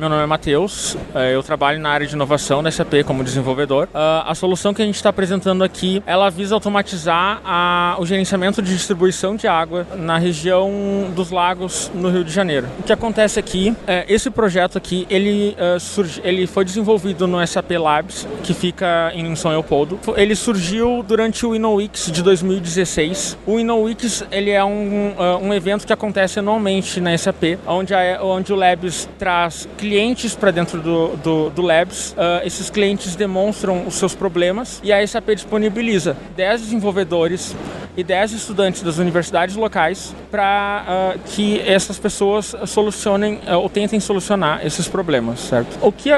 Meu nome é Matheus, é, eu trabalho na área de inovação da SAP como desenvolvedor. Uh, a solução que a gente está apresentando aqui, ela visa automatizar a, o gerenciamento de distribuição de água na região dos lagos no Rio de Janeiro. O que acontece aqui, é, esse projeto aqui, ele, uh, surgi, ele foi desenvolvido no SAP Labs, que fica em São Leopoldo. Ele surgiu durante o InnoWix de 2016. O InnoWix, ele é um, um evento que acontece anualmente na SAP, onde, a, onde o Labs traz clientes para dentro do, do, do Labs. Uh, esses clientes demonstram os seus problemas e a SAP disponibiliza 10 desenvolvedores e 10 estudantes das universidades locais para uh, que essas pessoas solucionem uh, ou tentem solucionar esses problemas, certo? O que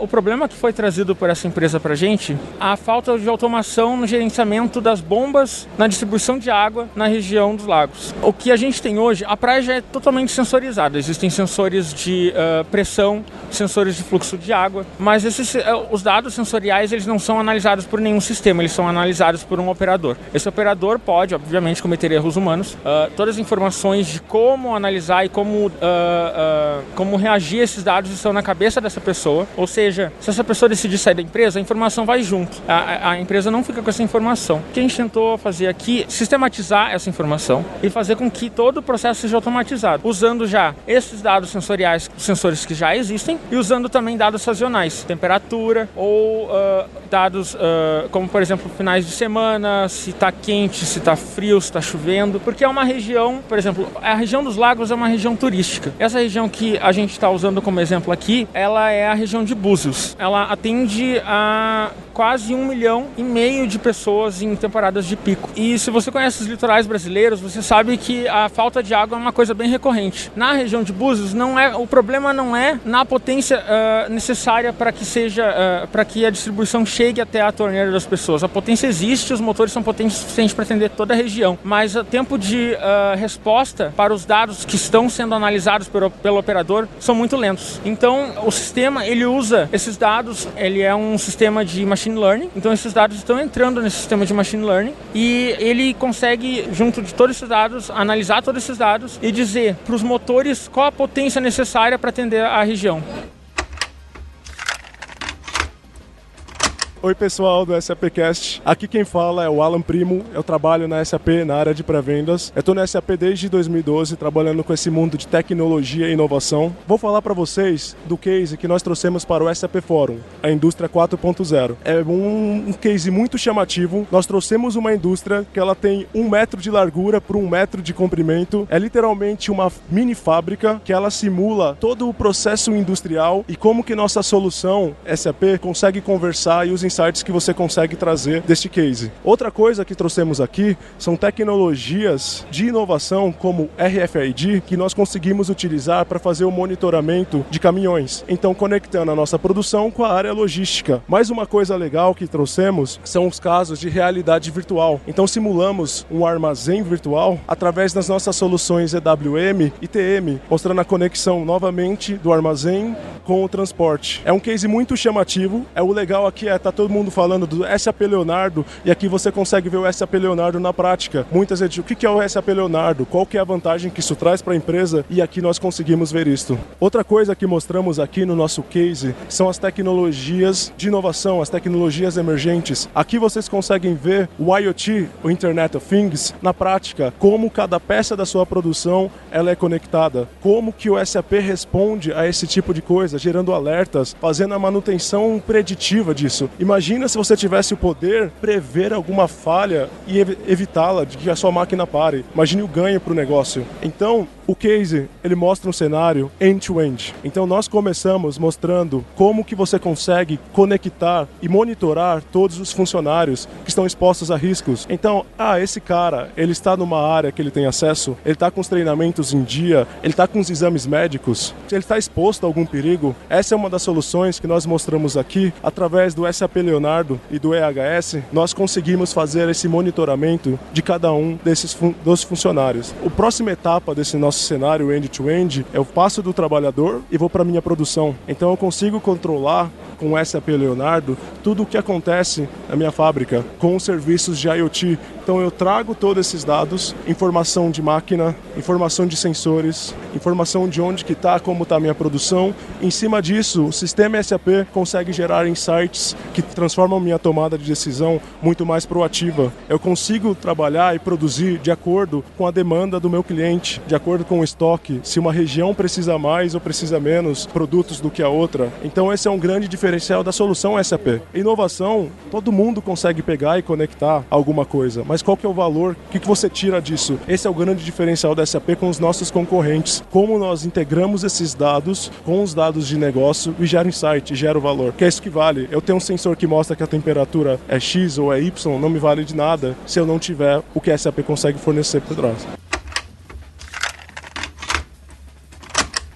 o problema que foi trazido por essa empresa para a gente, a falta de automação no gerenciamento das bombas na distribuição de água na região dos lagos. O que a gente tem hoje, a praia já é totalmente sensorizada. Existem sensores de pressão, sensores de fluxo de água, mas esses, os dados sensoriais eles não são analisados por nenhum sistema, eles são analisados por um operador. Esse operador pode, obviamente, cometer erros humanos. Uh, todas as informações de como analisar e como, uh, uh, como reagir a esses dados estão na cabeça dessa pessoa. Ou seja, se essa pessoa decidir sair da empresa, a informação vai junto. A, a empresa não fica com essa informação. O que a gente tentou fazer aqui sistematizar essa informação e fazer com que todo o processo seja automatizado, usando já esses dados sensoriais, sensores que já existem, e usando também dados sazonais, temperatura ou dados como, por exemplo, finais de semana, se está quente, se está frio, está chovendo, porque é uma região, por exemplo, a região dos lagos é uma região turística. Essa região que a gente está usando como exemplo aqui, ela é a região de Búzios. Ela atende a quase um milhão e meio de pessoas em temporadas de pico. E se você conhece os litorais brasileiros, você sabe que a falta de água é uma coisa bem recorrente. Na região de Búzios, não é, o problema não é na potência uh, necessária para que seja, uh, para que a distribuição chegue até a torneira das pessoas. A potência existe, os motores são potentes o suficiente para atender toda a região, mas o tempo de uh, resposta para os dados que estão sendo analisados pelo, pelo operador são muito lentos. Então, o sistema ele usa esses dados, ele é um sistema de machine learning, então esses dados estão entrando nesse sistema de machine learning e ele consegue, junto de todos esses dados, analisar todos esses dados e dizer para os motores qual a potência necessária para atender a região região. Oi pessoal do SAPcast, aqui quem fala é o Alan Primo, eu trabalho na SAP na área de pré-vendas. Eu na SAP desde 2012, trabalhando com esse mundo de tecnologia e inovação. Vou falar para vocês do case que nós trouxemos para o SAP Forum, a indústria 4.0. É um, um case muito chamativo. Nós trouxemos uma indústria que ela tem um metro de largura por um metro de comprimento. É literalmente uma mini fábrica que ela simula todo o processo industrial e como que nossa solução SAP consegue conversar e os insights que você consegue trazer deste case. Outra coisa que trouxemos aqui são tecnologias de inovação como RFID que nós conseguimos utilizar para fazer o monitoramento de caminhões. Então, conectando a nossa produção com a área logística. Mais uma coisa legal que trouxemos são os casos de realidade virtual. Então, simulamos um armazém virtual através das nossas soluções EWM e TM, mostrando a conexão novamente do armazém com o transporte. É um case muito chamativo. É o legal aqui é tá todo mundo falando do SAP Leonardo e aqui você consegue ver o SAP Leonardo na prática. Muitas vezes, o que é o SAP Leonardo? Qual que é a vantagem que isso traz para a empresa? E aqui nós conseguimos ver isto. Outra coisa que mostramos aqui no nosso case são as tecnologias de inovação, as tecnologias emergentes. Aqui vocês conseguem ver o IoT, o Internet of Things, na prática, como cada peça da sua produção ela é conectada, como que o SAP responde a esse tipo de coisa, gerando alertas, fazendo a manutenção preditiva disso. Imagina se você tivesse o poder prever alguma falha e evitá-la, de que a sua máquina pare. Imagine o ganho para o negócio. Então, o case, ele mostra um cenário end-to-end. -end. Então nós começamos mostrando como que você consegue conectar e monitorar todos os funcionários que estão expostos a riscos. Então, ah, esse cara, ele está numa área que ele tem acesso, ele está com os treinamentos em dia, ele está com os exames médicos, ele está exposto a algum perigo. Essa é uma das soluções que nós mostramos aqui através do SAP Leonardo e do EHS. Nós conseguimos fazer esse monitoramento de cada um desses fun dos funcionários. A próxima etapa desse nosso nosso cenário end-to-end, eu passo do trabalhador e vou para minha produção. Então eu consigo controlar com o SAP Leonardo tudo o que acontece na minha fábrica com os serviços de IoT. Então eu trago todos esses dados, informação de máquina, informação de sensores, informação de onde que está, como está a minha produção. Em cima disso, o sistema SAP consegue gerar insights que transformam minha tomada de decisão muito mais proativa. Eu consigo trabalhar e produzir de acordo com a demanda do meu cliente, de acordo com o estoque, se uma região precisa mais ou precisa menos produtos do que a outra. Então esse é um grande diferencial da solução SAP. Inovação, todo mundo consegue pegar e conectar alguma coisa, mas qual que é o valor? O que, que você tira disso? Esse é o grande diferencial da SAP com os nossos concorrentes. Como nós integramos esses dados com os dados de negócio e gera insight, gera o valor. Que é isso que vale. Eu tenho um sensor que mostra que a temperatura é X ou é Y, não me vale de nada se eu não tiver o que a SAP consegue fornecer por trás.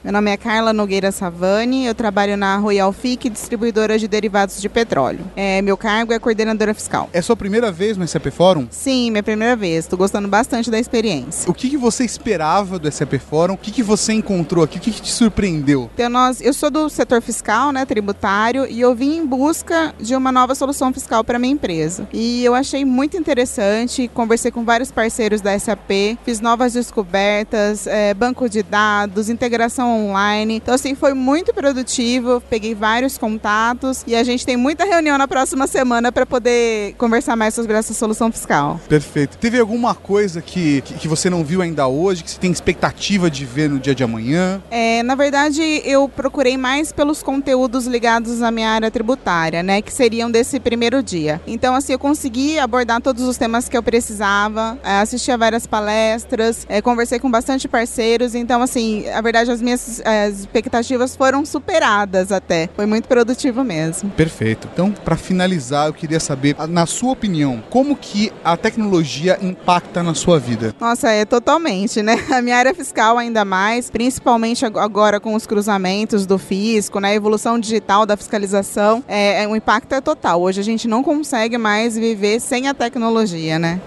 Meu nome é Carla Nogueira Savani, eu trabalho na Royal FIC, distribuidora de derivados de petróleo. É, meu cargo é coordenadora fiscal. É sua primeira vez no SAP Fórum? Sim, minha primeira vez. Estou gostando bastante da experiência. O que, que você esperava do SAP Fórum? O que, que você encontrou aqui? O que, que te surpreendeu? Então, nós, eu sou do setor fiscal, né, tributário, e eu vim em busca de uma nova solução fiscal para minha empresa. E eu achei muito interessante, conversei com vários parceiros da SAP, fiz novas descobertas, é, banco de dados, integração online. Então, assim, foi muito produtivo. Peguei vários contatos e a gente tem muita reunião na próxima semana para poder conversar mais sobre essa solução fiscal. Perfeito. Teve alguma coisa que, que, que você não viu ainda hoje, que você tem expectativa de ver no dia de amanhã? É, na verdade, eu procurei mais pelos conteúdos ligados à minha área tributária, né? Que seriam desse primeiro dia. Então, assim, eu consegui abordar todos os temas que eu precisava, é, assisti a várias palestras, é, conversei com bastante parceiros. Então, assim, a verdade, as minhas as expectativas foram superadas até. Foi muito produtivo mesmo. Perfeito. Então, para finalizar, eu queria saber, na sua opinião, como que a tecnologia impacta na sua vida? Nossa, é totalmente, né? A minha área fiscal ainda mais, principalmente agora com os cruzamentos do fisco, né? A evolução digital da fiscalização, é, é, o impacto é total. Hoje a gente não consegue mais viver sem a tecnologia, né?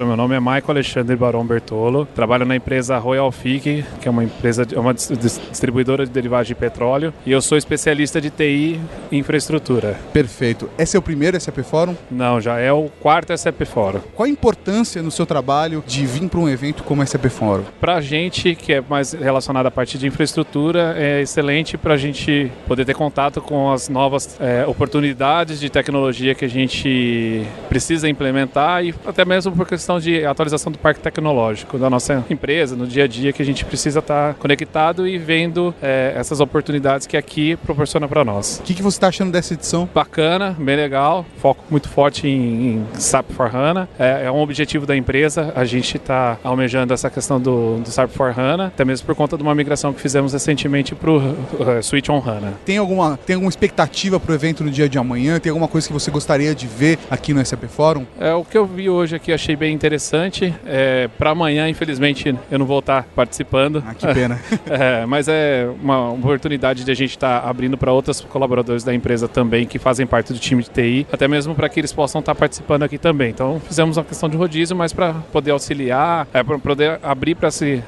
Meu nome é Michael Alexandre Barão Bertolo, trabalho na empresa Royal FIC, que é uma empresa, uma distribuidora de derivados de petróleo, e eu sou especialista de TI e infraestrutura. Perfeito. Esse é o primeiro SAP Fórum? Não, já é o quarto SAP Fórum. Qual a importância no seu trabalho de vir para um evento como o SAP Fórum? Para a gente, que é mais relacionado à parte de infraestrutura, é excelente para a gente poder ter contato com as novas é, oportunidades de tecnologia que a gente precisa implementar e até mesmo por questão questão de atualização do parque tecnológico da nossa empresa, no dia a dia, que a gente precisa estar conectado e vendo é, essas oportunidades que aqui proporciona para nós. O que, que você está achando dessa edição? Bacana, bem legal, foco muito forte em, em SAP for HANA. É, é, um objetivo da empresa, a gente está almejando essa questão do, do SAP for HANA, até mesmo por conta de uma migração que fizemos recentemente para o uh, Switch on HANA. Tem alguma, tem alguma expectativa para o evento no dia de amanhã? Tem alguma coisa que você gostaria de ver aqui no SAP Fórum? É, o que eu vi hoje aqui achei bem interessante. É, para amanhã, infelizmente, eu não vou estar participando. Ah, que pena. é, mas é uma oportunidade de a gente estar abrindo para outros colaboradores da empresa também que fazem parte do time de TI, até mesmo para que eles possam estar participando aqui também. Então, fizemos uma questão de rodízio, mas para poder auxiliar, é, para poder abrir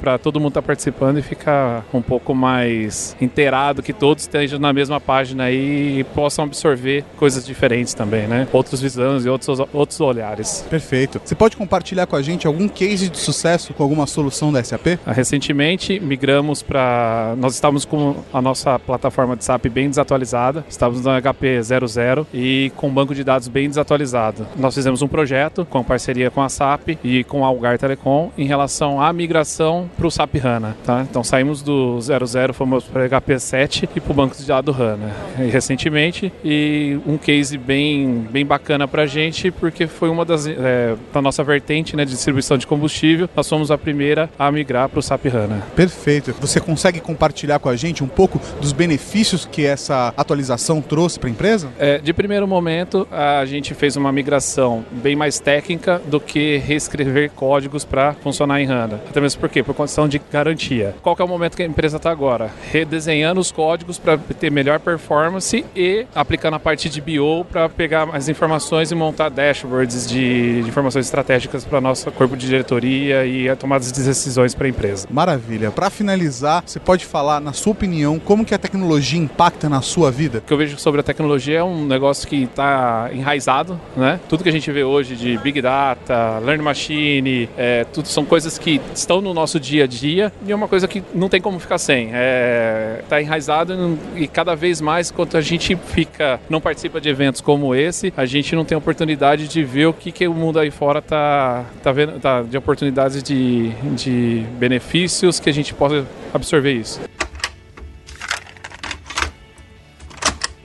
para todo mundo estar participando e ficar um pouco mais inteirado, que todos estejam na mesma página aí e possam absorver coisas diferentes também, né? Outros visões e outros, outros olhares. Perfeito. Você pode compartilhar com a gente algum case de sucesso com alguma solução da SAP? Ah, recentemente migramos para. Nós estávamos com a nossa plataforma de SAP bem desatualizada, estávamos no HP 00 e com um banco de dados bem desatualizado. Nós fizemos um projeto com parceria com a SAP e com a Algar Telecom em relação à migração para o SAP HANA. Tá? Então saímos do 00, fomos para HP 7 e para o banco de dados HANA e, recentemente. E um case bem, bem bacana para a gente porque foi uma das. É, da nossa vertente vertente né, de distribuição de combustível, nós fomos a primeira a migrar para o SAP HANA. Perfeito. Você consegue compartilhar com a gente um pouco dos benefícios que essa atualização trouxe para a empresa? É, de primeiro momento, a gente fez uma migração bem mais técnica do que reescrever códigos para funcionar em HANA. Até mesmo porque, por condição de garantia. Qual é o momento que a empresa está agora? Redesenhando os códigos para ter melhor performance e aplicando a parte de BO para pegar mais informações e montar dashboards de informações estratégicas estratégicas para nosso corpo de diretoria e a tomada de decisões para a empresa. Maravilha. Para finalizar, você pode falar, na sua opinião, como que a tecnologia impacta na sua vida? O que eu vejo sobre a tecnologia é um negócio que está enraizado, né? Tudo que a gente vê hoje de Big Data, Learning Machine, é, tudo são coisas que estão no nosso dia a dia e é uma coisa que não tem como ficar sem. Está é, tá enraizado e cada vez mais, quanto a gente fica, não participa de eventos como esse, a gente não tem oportunidade de ver o que, que o mundo aí fora está tá vendo, tá, de oportunidades de, de benefícios que a gente possa absorver isso.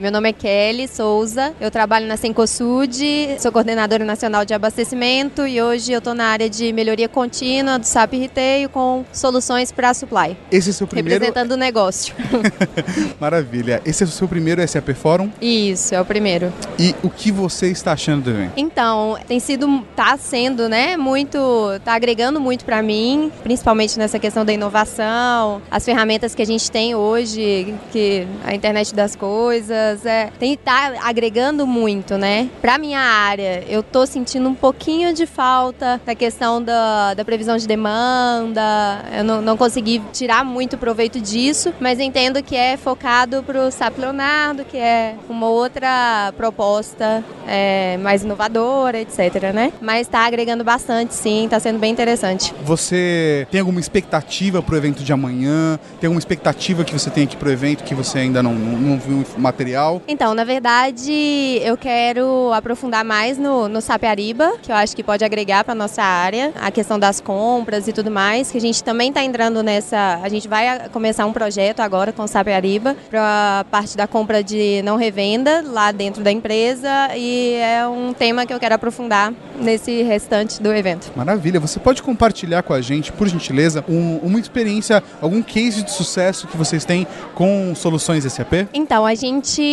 Meu nome é Kelly Souza, eu trabalho na Sencosud, sou coordenadora nacional de abastecimento e hoje eu estou na área de melhoria contínua do SAP Retail com soluções para supply. Esse é o seu primeiro... Representando o negócio. Maravilha. Esse é o seu primeiro SAP Fórum? Isso, é o primeiro. E o que você está achando do evento? Então, tem sido, tá sendo, né, muito, tá agregando muito para mim, principalmente nessa questão da inovação, as ferramentas que a gente tem hoje, que a internet das coisas, é, tem tá agregando muito, né? Para minha área, eu tô sentindo um pouquinho de falta da questão da, da previsão de demanda. Eu não, não consegui tirar muito proveito disso, mas entendo que é focado para o SAP Leonardo, que é uma outra proposta é, mais inovadora, etc, né? Mas está agregando bastante, sim, está sendo bem interessante. Você tem alguma expectativa para o evento de amanhã? Tem alguma expectativa que você tem aqui para o evento que você ainda não, não viu material? Então, na verdade, eu quero aprofundar mais no, no SAP Ariba, que eu acho que pode agregar para nossa área, a questão das compras e tudo mais, que a gente também está entrando nessa. A gente vai começar um projeto agora com o SAP Ariba para a parte da compra de não revenda lá dentro da empresa e é um tema que eu quero aprofundar nesse restante do evento. Maravilha. Você pode compartilhar com a gente, por gentileza, um, uma experiência, algum case de sucesso que vocês têm com soluções SAP? Então, a gente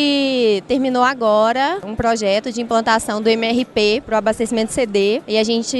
terminou agora um projeto de implantação do MRP para o abastecimento CD e a gente,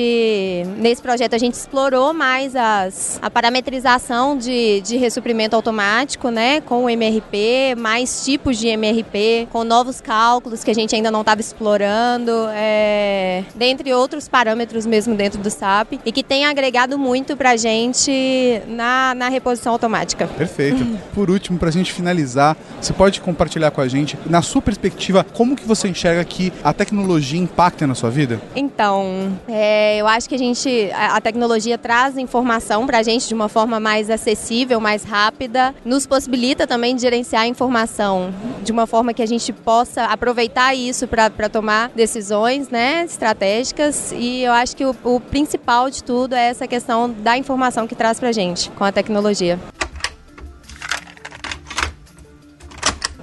nesse projeto, a gente explorou mais as, a parametrização de, de ressuprimento automático, né, com o MRP, mais tipos de MRP, com novos cálculos que a gente ainda não estava explorando, é, dentre outros parâmetros mesmo dentro do SAP e que tem agregado muito para a gente na, na reposição automática. Perfeito. Por último, para a gente finalizar, você pode compartilhar com a gente gente, na sua perspectiva, como que você enxerga que a tecnologia impacta na sua vida? Então, é, eu acho que a gente, a, tecnologia traz informação para a gente de uma forma mais acessível, mais rápida, nos possibilita também gerenciar a informação de uma forma que a gente possa aproveitar isso para tomar decisões né, estratégicas e eu acho que o, o principal de tudo é essa questão da informação que traz para a gente com a tecnologia.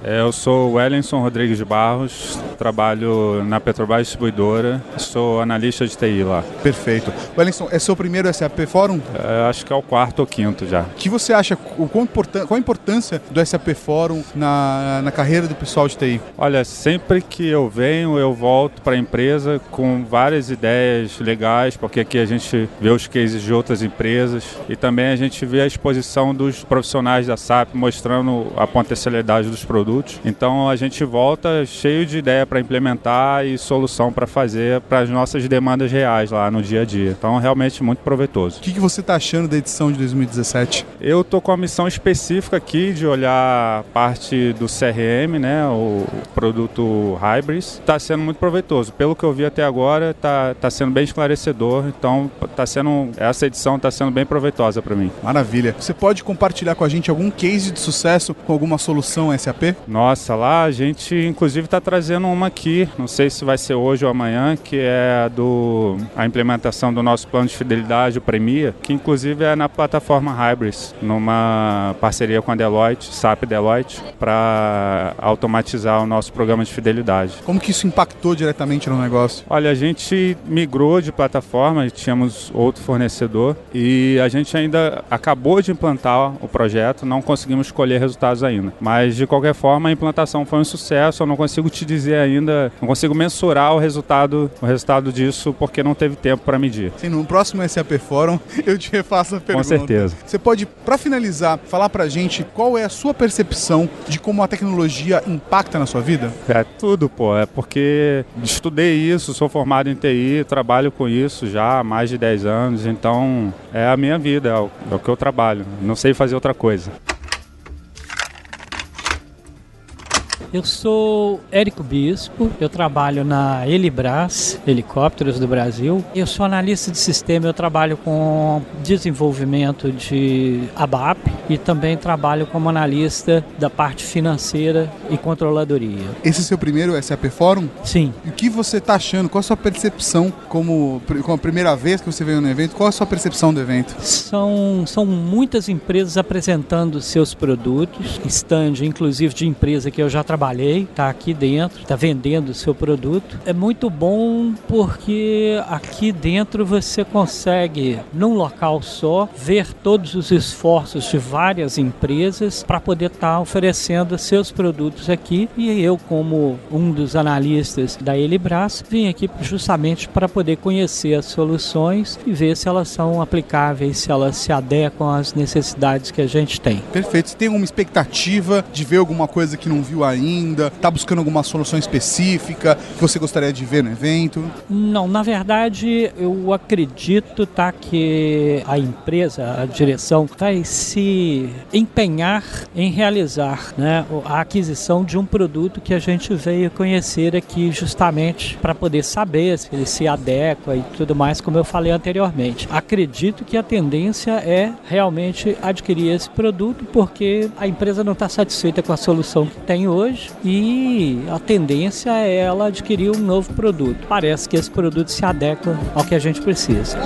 Eu sou o Wellington Rodrigues de Barros, trabalho na Petrobras Distribuidora, sou analista de TI lá. Perfeito. Wellington, é seu primeiro SAP Fórum? É, acho que é o quarto ou quinto já. O que você acha, o qual, qual a importância do SAP Fórum na, na carreira do pessoal de TI? Olha, sempre que eu venho, eu volto para a empresa com várias ideias legais, porque aqui a gente vê os cases de outras empresas e também a gente vê a exposição dos profissionais da SAP mostrando a potencialidade dos produtos produtos. Então a gente volta cheio de ideia para implementar e solução para fazer para as nossas demandas reais lá no dia a dia. Então realmente muito proveitoso. O que, que você está achando da edição de 2017? Eu tô com a missão específica aqui de olhar parte do CRM, né, o produto Hybris. Está sendo muito proveitoso. Pelo que eu vi até agora, está tá sendo bem esclarecedor. Então tá sendo essa edição está sendo bem proveitosa para mim. Maravilha. Você pode compartilhar com a gente algum case de sucesso com alguma solução SAP? Nossa, lá a gente inclusive está trazendo uma aqui, não sei se vai ser hoje ou amanhã, que é a do a implementação do nosso plano de fidelidade, o Premia, que inclusive é na plataforma Hybris, numa parceria com a Deloitte, SAP Deloitte, para automatizar o nosso programa de fidelidade. Como que isso impactou diretamente no negócio? Olha, a gente migrou de plataforma, tínhamos outro fornecedor e a gente ainda acabou de implantar o projeto, não conseguimos colher resultados ainda. Mas de qualquer forma forma, a implantação foi um sucesso. Eu não consigo te dizer ainda, não consigo mensurar o resultado, o resultado disso, porque não teve tempo para medir. Sim, no próximo SAP Fórum eu te refaço a pergunta. certeza. Você pode, para finalizar, falar pra gente qual é a sua percepção de como a tecnologia impacta na sua vida? É tudo, pô. É porque estudei isso, sou formado em TI, trabalho com isso já há mais de 10 anos, então é a minha vida, é o, é o que eu trabalho. Não sei fazer outra coisa. Eu sou Érico Bispo, eu trabalho na Elibras, Helicópteros do Brasil. Eu sou analista de sistema, eu trabalho com desenvolvimento de ABAP e também trabalho como analista da parte financeira e controladoria. Esse é seu primeiro SAP Fórum? Sim. E o que você está achando? Qual a sua percepção como, como a primeira vez que você veio no evento? Qual a sua percepção do evento? São, são muitas empresas apresentando seus produtos, stand inclusive de empresa que eu já trabalhei, está aqui dentro, está vendendo o seu produto. É muito bom porque aqui dentro você consegue, num local só, ver todos os esforços de várias empresas para poder estar oferecendo seus produtos aqui. E eu, como um dos analistas da Elibras, vim aqui justamente para poder conhecer as soluções e ver se elas são aplicáveis, se elas se adequam às necessidades que a gente tem. Perfeito. Você tem alguma expectativa de ver alguma coisa que não viu ainda? Está buscando alguma solução específica que você gostaria de ver no evento? Não, na verdade, eu acredito tá, que a empresa, a direção, vai se empenhar em realizar né, a aquisição de um produto que a gente veio conhecer aqui justamente para poder saber se ele se adequa e tudo mais, como eu falei anteriormente. Acredito que a tendência é realmente adquirir esse produto porque a empresa não está satisfeita com a solução que tem hoje e a tendência é ela adquirir um novo produto. Parece que esse produto se adequa ao que a gente precisa.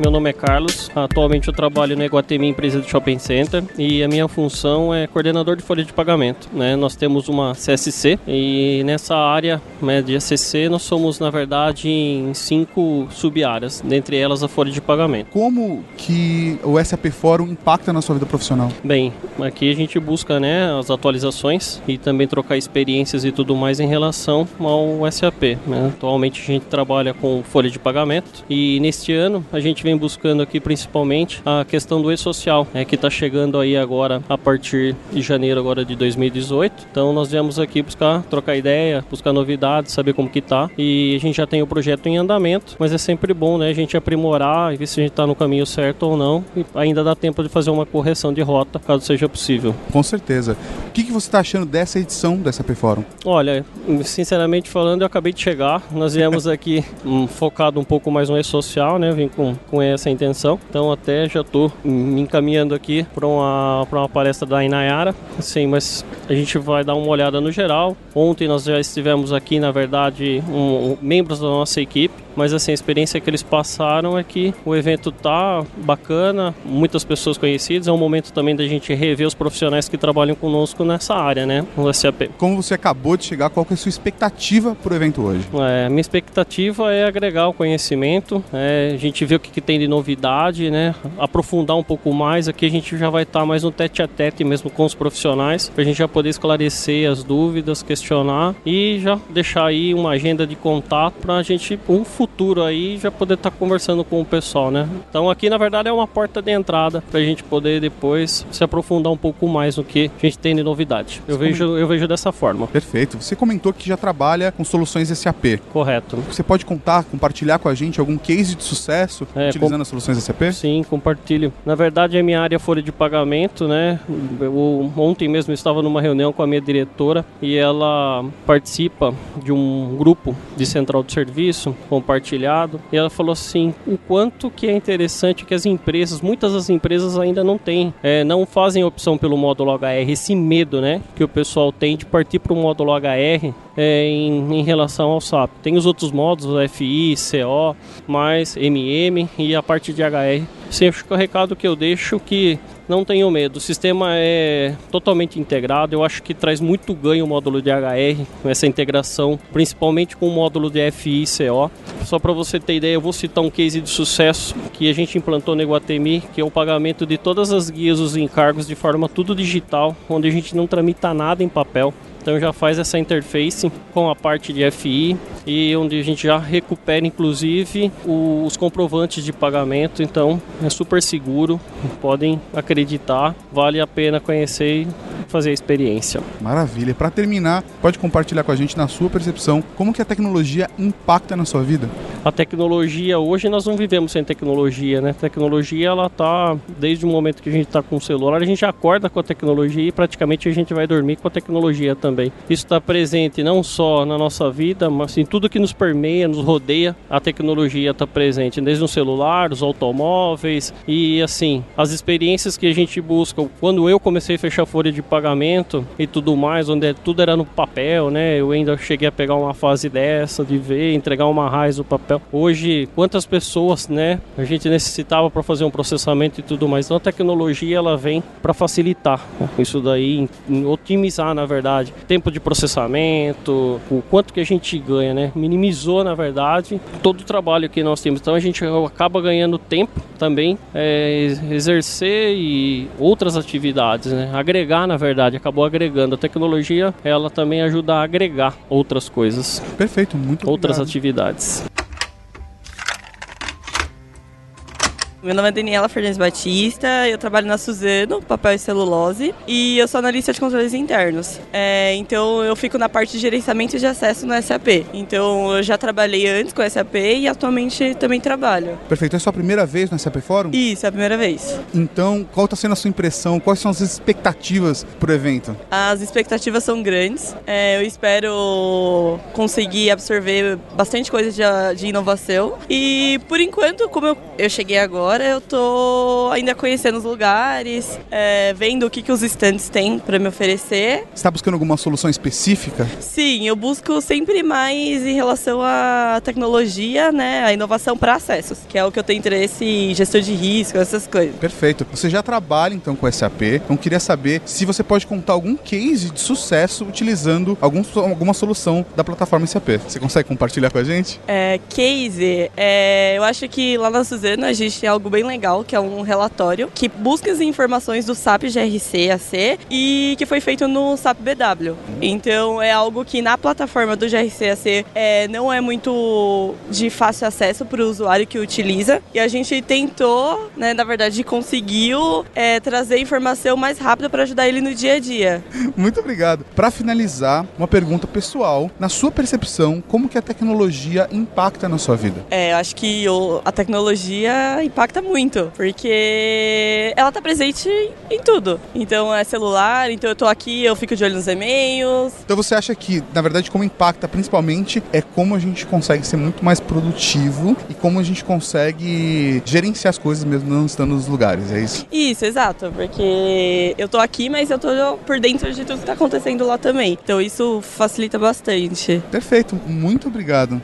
Meu nome é Carlos, atualmente eu trabalho no Iguatemi Empresa de Shopping Center e a minha função é coordenador de folha de pagamento. Né? Nós temos uma CSC e nessa área né, de ACC nós somos na verdade em cinco sub-áreas, dentre elas a folha de pagamento. Como que o SAP Fórum impacta na sua vida profissional? Bem, aqui a gente busca né, as atualizações e também trocar experiências e tudo mais em relação ao SAP. Né? Atualmente a gente trabalha com folha de pagamento e neste ano a gente vem buscando aqui principalmente a questão do e-social, né, que está chegando aí agora a partir de janeiro agora de 2018. Então nós viemos aqui buscar trocar ideia, buscar novidades, saber como que tá. E a gente já tem o projeto em andamento, mas é sempre bom, né, a gente aprimorar e ver se a gente está no caminho certo ou não. E ainda dá tempo de fazer uma correção de rota, caso seja possível. Com certeza. O que, que você está achando dessa edição dessa SAP Fórum? Olha, sinceramente falando, eu acabei de chegar. Nós viemos aqui um, focado um pouco mais no e-social, né? Vim com, com essa intenção. Então até já estou me encaminhando aqui para uma, uma palestra da Inayara. Sim, mas a gente vai dar uma olhada no geral. Ontem nós já estivemos aqui, na verdade, um, um, membros da nossa equipe. Mas assim, a experiência que eles passaram é que o evento tá bacana, muitas pessoas conhecidas. É um momento também da gente rever os profissionais que trabalham conosco nessa área, né? No SAP. Como você acabou de chegar, qual que é a sua expectativa para o evento hoje? É, minha expectativa é agregar o conhecimento, é, a gente vê o que, que, tem de novidade, né? Aprofundar um pouco mais. Aqui a gente já vai estar tá mais no tete a tete mesmo com os profissionais, para a gente já poder esclarecer as dúvidas, questionar e já deixar aí uma agenda de contato para a gente, um futuro aí, já poder estar tá conversando com o pessoal, né? Então aqui na verdade é uma porta de entrada para a gente poder depois se aprofundar um pouco mais no que a gente tem de novidade. Eu vejo, eu vejo dessa forma. Perfeito. Você comentou que já trabalha com soluções SAP. Correto. Você pode contar, compartilhar com a gente algum case de sucesso é, utilizando com... as soluções SAP? Sim, compartilho. Na verdade, a minha área folha de pagamento, né? Eu, ontem mesmo estava numa reunião com a minha diretora e ela participa de um grupo de central de serviço compartilhado e ela falou assim o quanto que é interessante que as empresas, muitas das empresas ainda não têm, é, não fazem opção pelo módulo HR, esse medo, né, que o pessoal tem de partir para o módulo HR é, em, em, relação ao SAP. Tem os outros módulos, FI, CO, mais MM e a parte de HR. Sempre o recado que eu deixo que não tenham medo. O sistema é totalmente integrado. Eu acho que traz muito ganho o módulo de HR, essa integração, principalmente com o módulo de FI e CO. Só para você ter ideia, eu vou citar um case de sucesso que a gente implantou no Iguatemi, que é o pagamento de todas as guias, os encargos de forma tudo digital, onde a gente não tramita nada em papel. Então já faz essa interface com a parte de FI e onde a gente já recupera inclusive os comprovantes de pagamento. Então é super seguro, podem acreditar, vale a pena conhecer e fazer a experiência. Maravilha. Para terminar, pode compartilhar com a gente na sua percepção como que a tecnologia impacta na sua vida? A tecnologia hoje nós não vivemos sem tecnologia, né? A tecnologia ela tá desde o momento que a gente está com o celular, a gente acorda com a tecnologia e praticamente a gente vai dormir com a tecnologia também. Isso está presente não só na nossa vida, mas em tudo que nos permeia, nos rodeia, a tecnologia está presente, desde o celular, os automóveis e assim, as experiências que a gente busca. Quando eu comecei a fechar folha de pagamento e tudo mais, onde tudo era no papel, né? Eu ainda cheguei a pegar uma fase dessa de ver, entregar uma raiz no papel. Hoje, quantas pessoas, né, a gente necessitava para fazer um processamento e tudo mais. Então a tecnologia ela vem para facilitar isso daí, otimizar, na verdade, tempo de processamento, o quanto que a gente ganha, né? Minimizou, na verdade, todo o trabalho que nós temos. Então a gente acaba ganhando tempo também, é, exercer e outras atividades, né? Agregar, na verdade, acabou agregando. A tecnologia, ela também ajuda a agregar outras coisas. Perfeito, muito Outras obrigado. atividades. Meu nome é Daniela Fernandes Batista, eu trabalho na Suzano, papel e celulose, e eu sou analista de controles internos. É, então eu fico na parte de gerenciamento de acesso no SAP. Então eu já trabalhei antes com o SAP e atualmente também trabalho. Perfeito. É sua primeira vez no SAP Fórum? Isso, é a primeira vez. Então, qual está sendo a sua impressão? Quais são as expectativas para o evento? As expectativas são grandes. É, eu espero conseguir absorver bastante coisa de, de inovação. E por enquanto, como eu, eu cheguei agora, eu tô ainda conhecendo os lugares, é, vendo o que, que os stands têm para me oferecer. Você está buscando alguma solução específica? Sim, eu busco sempre mais em relação à tecnologia, né, a inovação para acessos, que é o que eu tenho interesse em gestão de risco, essas coisas. Perfeito. Você já trabalha então com SAP, então queria saber se você pode contar algum case de sucesso utilizando algum, alguma solução da plataforma SAP. Você consegue compartilhar com a gente? É, case, é, eu acho que lá na Suzano a gente tem algo bem legal, que é um relatório que busca as informações do SAP GRC AC e que foi feito no SAP BW. Então é algo que na plataforma do GRC AC é, não é muito de fácil acesso para o usuário que utiliza. E a gente tentou, né, na verdade, conseguiu é, trazer informação mais rápida para ajudar ele no dia a dia. Muito obrigado. Para finalizar, uma pergunta pessoal. Na sua percepção, como que a tecnologia impacta na sua vida? É, eu acho que o, a tecnologia impacta muito, porque ela tá presente em tudo. Então é celular, então eu tô aqui, eu fico de olho nos e-mails. Então você acha que, na verdade, como impacta principalmente é como a gente consegue ser muito mais produtivo e como a gente consegue gerenciar as coisas mesmo não estando nos lugares, é isso? Isso, exato, porque eu tô aqui, mas eu tô por dentro de tudo que tá acontecendo lá também. Então isso facilita bastante. Perfeito, muito obrigado.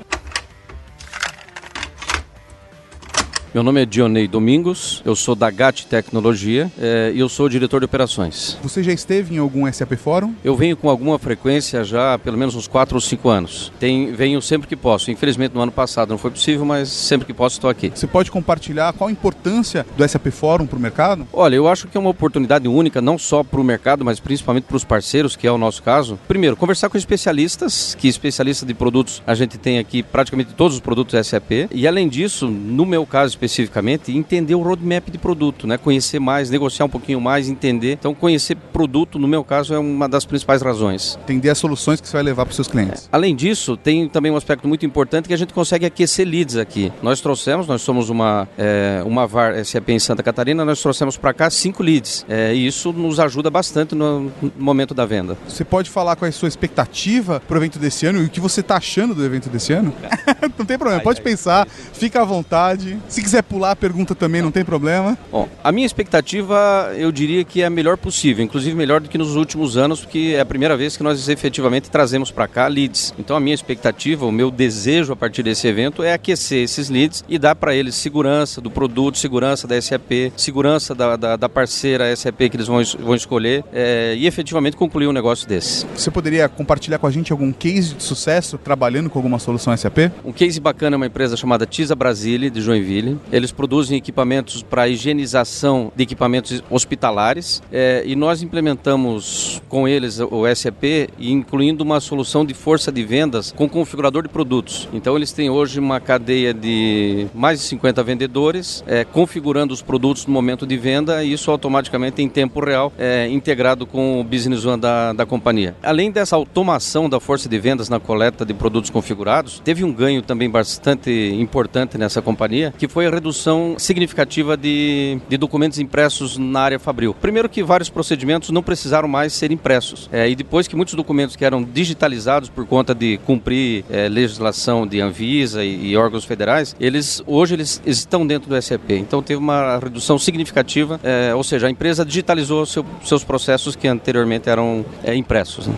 Meu nome é Dionei Domingos, eu sou da GAT Tecnologia é, e eu sou diretor de operações. Você já esteve em algum SAP Fórum? Eu venho com alguma frequência já há pelo menos uns 4 ou 5 anos. Tem, venho sempre que posso. Infelizmente no ano passado não foi possível, mas sempre que posso estou aqui. Você pode compartilhar qual a importância do SAP Fórum para o mercado? Olha, eu acho que é uma oportunidade única, não só para o mercado, mas principalmente para os parceiros, que é o nosso caso. Primeiro, conversar com especialistas, que especialistas de produtos a gente tem aqui praticamente todos os produtos SAP. E além disso, no meu caso especificamente, entender o roadmap de produto, né? Conhecer mais, negociar um pouquinho mais, entender. Então, conhecer produto, no meu caso, é uma das principais razões. Entender as soluções que você vai levar para os seus clientes. É. Além disso, tem também um aspecto muito importante que a gente consegue aquecer leads aqui. Nós trouxemos, nós somos uma, é, uma VAR SAP em Santa Catarina, nós trouxemos para cá cinco leads. É, e isso nos ajuda bastante no, no momento da venda. Você pode falar qual é a sua expectativa para o evento desse ano e o que você está achando do evento desse ano? Não tem problema, pode pensar, fica à vontade. Se quiser pular a pergunta também, não tem problema. Bom, a minha expectativa, eu diria que é a melhor possível, inclusive melhor do que nos últimos anos, porque é a primeira vez que nós efetivamente trazemos para cá leads. Então a minha expectativa, o meu desejo a partir desse evento é aquecer esses leads e dar para eles segurança do produto, segurança da SAP, segurança da, da, da parceira SAP que eles vão, vão escolher é, e efetivamente concluir um negócio desse. Você poderia compartilhar com a gente algum case de sucesso trabalhando com alguma solução SAP? Um case bacana é uma empresa chamada Tisa Brasile, de Joinville. Eles produzem equipamentos para higienização de equipamentos hospitalares é, e nós implementamos com eles o SAP, incluindo uma solução de força de vendas com configurador de produtos. Então eles têm hoje uma cadeia de mais de 50 vendedores é, configurando os produtos no momento de venda e isso automaticamente em tempo real é, integrado com o Business One da, da companhia. Além dessa automação da força de vendas na coleta de produtos configurados, teve um ganho também bastante importante nessa companhia, que foi redução significativa de, de documentos impressos na área fabril. Primeiro que vários procedimentos não precisaram mais ser impressos. É, e depois que muitos documentos que eram digitalizados por conta de cumprir é, legislação de Anvisa e, e, órgãos federais, eles hoje eles estão dentro do SAP. Então teve uma redução significativa, é, ou seja, a empresa digitalizou seu, seus processos que anteriormente eram é, impressos. Né?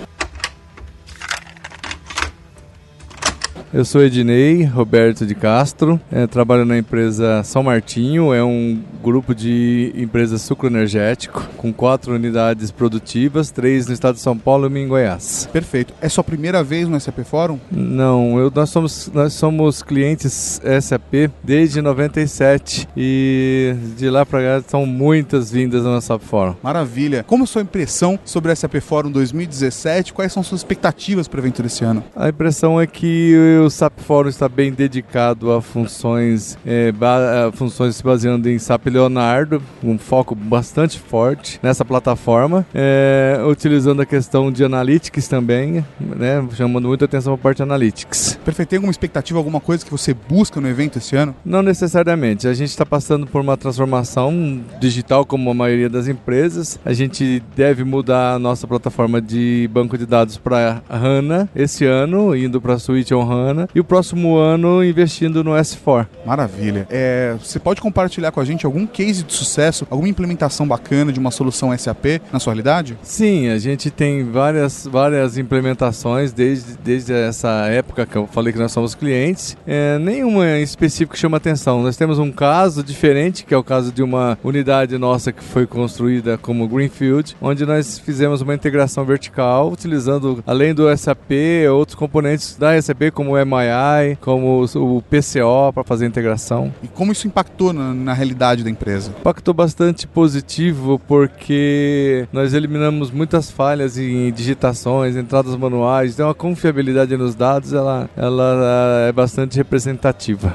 Eu sou Ednei Roberto de Castro, é, trabalho na empresa São Martinho, é um grupo de empresas sucroenergético com quatro unidades produtivas, três no estado de São Paulo e uma em Goiás. Perfeito. É sua primeira vez no SAP Fórum? Não, eu, nós, somos, nós somos clientes SAP desde 97 e de lá para cá são muitas vindas no SAP Fórum. Maravilha. Como a sua impressão sobre o SAP Fórum 2017? Quais são suas expectativas para o evento desse ano? A impressão é que o SAP Fórum está bem dedicado a funções, é, a funções se baseando em SAP Leonardo, um foco bastante forte nessa plataforma, é, utilizando a questão de analytics também, né, chamando muita atenção para a parte analytics. Perfeito. Tem alguma expectativa, alguma coisa que você busca no evento esse ano? Não necessariamente. A gente está passando por uma transformação digital, como a maioria das empresas. A gente deve mudar a nossa plataforma de banco de dados para HANA esse ano, indo para a Suite on HANA e o próximo ano investindo no S4. Maravilha. É, você pode compartilhar com a gente algum case de sucesso, alguma implementação bacana de uma solução SAP na sua realidade? Sim, a gente tem várias, várias implementações desde, desde essa época que eu falei que nós somos clientes. É, nenhuma em específico chama atenção. Nós temos um caso diferente, que é o caso de uma unidade nossa que foi construída como Greenfield, onde nós fizemos uma integração vertical, utilizando, além do SAP, outros componentes da SAP, como o MII, como o PCO para fazer a integração. E como isso impactou na, na realidade da empresa? Impactou bastante positivo porque nós eliminamos muitas falhas em digitações, entradas manuais, então a confiabilidade nos dados ela, ela é bastante representativa.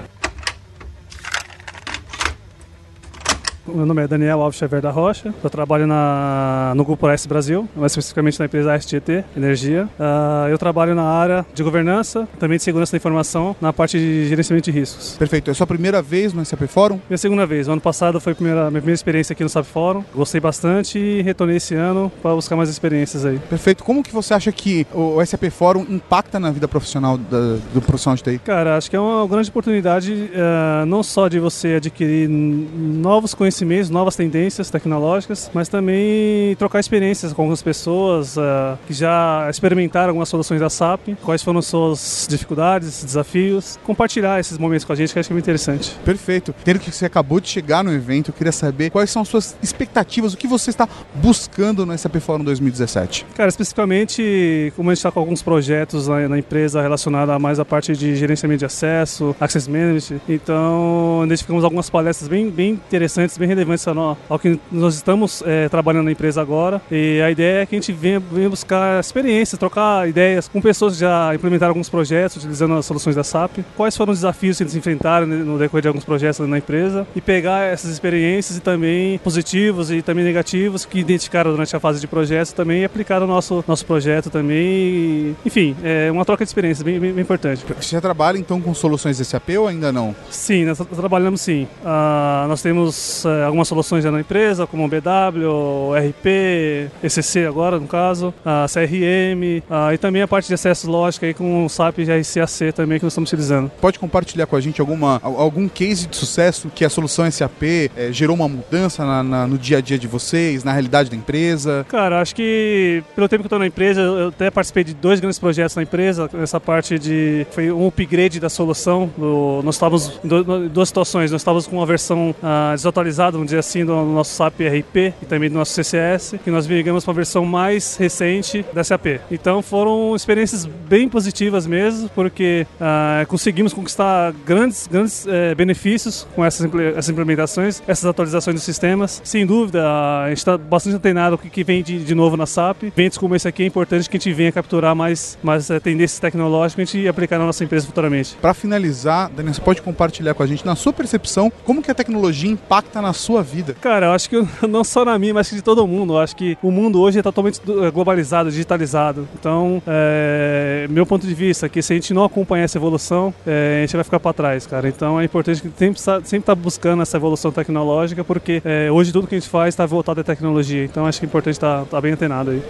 Meu nome é Daniel Alves Xavier da Rocha. Eu trabalho na, no Grupo S Brasil, mais especificamente na empresa STT Energia. Uh, eu trabalho na área de governança, também de segurança da informação, na parte de gerenciamento de riscos. Perfeito. É sua primeira vez no SAP Fórum? Minha segunda vez. O ano passado foi a primeira, minha primeira experiência aqui no SAP Fórum. Gostei bastante e retornei esse ano para buscar mais experiências aí. Perfeito. Como que você acha que o SAP Fórum impacta na vida profissional da, do profissional de TI? Cara, acho que é uma grande oportunidade uh, não só de você adquirir novos conhecimentos conhecimentos, novas tendências tecnológicas, mas também trocar experiências com algumas pessoas uh, que já experimentaram algumas soluções da SAP, quais foram suas dificuldades, desafios, compartilhar esses momentos com a gente que acho que é muito interessante. Perfeito. Tendo que você acabou de chegar no evento, eu queria saber quais são as suas expectativas, o que você está buscando no SAP Forum 2017? Cara, especificamente, como a gente está com alguns projetos na, na empresa relacionados a mais a parte de gerenciamento de acesso, access management, então identificamos algumas palestras bem, bem interessantes, bem bem relevantes ao que nós estamos é, trabalhando na empresa agora. E a ideia é que a gente venha, venha buscar experiências, trocar ideias com pessoas que já implementaram alguns projetos utilizando as soluções da SAP, quais foram os desafios que eles enfrentaram no decorrer de alguns projetos na empresa e pegar essas experiências e também positivos e também negativos que identificaram durante a fase de projetos também e aplicar no nosso, nosso projeto também. enfim, é uma troca de experiências bem, bem, bem, importante. Você já trabalha então com soluções SAP ou ainda não? Sim, nós trabalhamos sim. Uh, nós temos uh, algumas soluções já na empresa, como o BW, RP, ECC agora no caso, a CRM a, e também a parte de acesso lógico aí com o SAP GRCAC também que nós estamos utilizando. Pode compartilhar com a gente alguma, algum case de sucesso que a solução SAP é, gerou uma mudança na, na, no dia a dia de vocês, na realidade da empresa? Cara, acho que pelo tempo que eu estou na empresa, eu até participei de dois grandes projetos na empresa, essa parte de foi um upgrade da solução. Do, nós estávamos em duas situações, nós estávamos com uma versão uh, desatualizada, vamos dizer assim, do nosso SAP RP e também do nosso CCS, e nós migramos para a versão mais recente da SAP. Então foram experiências bem positivas mesmo, porque uh, conseguimos conquistar grandes, grandes uh, benefícios com essas, essas implementações, essas atualizações dos sistemas. Sem dúvida, a gente está bastante antenado o que vem de, de novo na SAP. Eventos como esse aqui é importante que a gente venha capturar mais, mais uh, tendências tecnológicas e aplicar na nossa empresa futuramente. Para finalizar, Daniel, você pode compartilhar com a gente, na sua percepção, como que a tecnologia impacta na sua vida? Cara, eu acho que não só na minha, mas de todo mundo. Eu acho que o mundo hoje é totalmente eh, globalizado, digitalizado. Então, é, meu ponto de vista é que se a gente não acompanhar essa evolução, é, a gente vai ficar para trás, cara. Então é importante que sempre sempre tá buscando essa evolução tecnológica, porque é, hoje tudo que a gente faz está voltado à tecnologia. Então acho que é importante estar tá, tá bem antenado aí.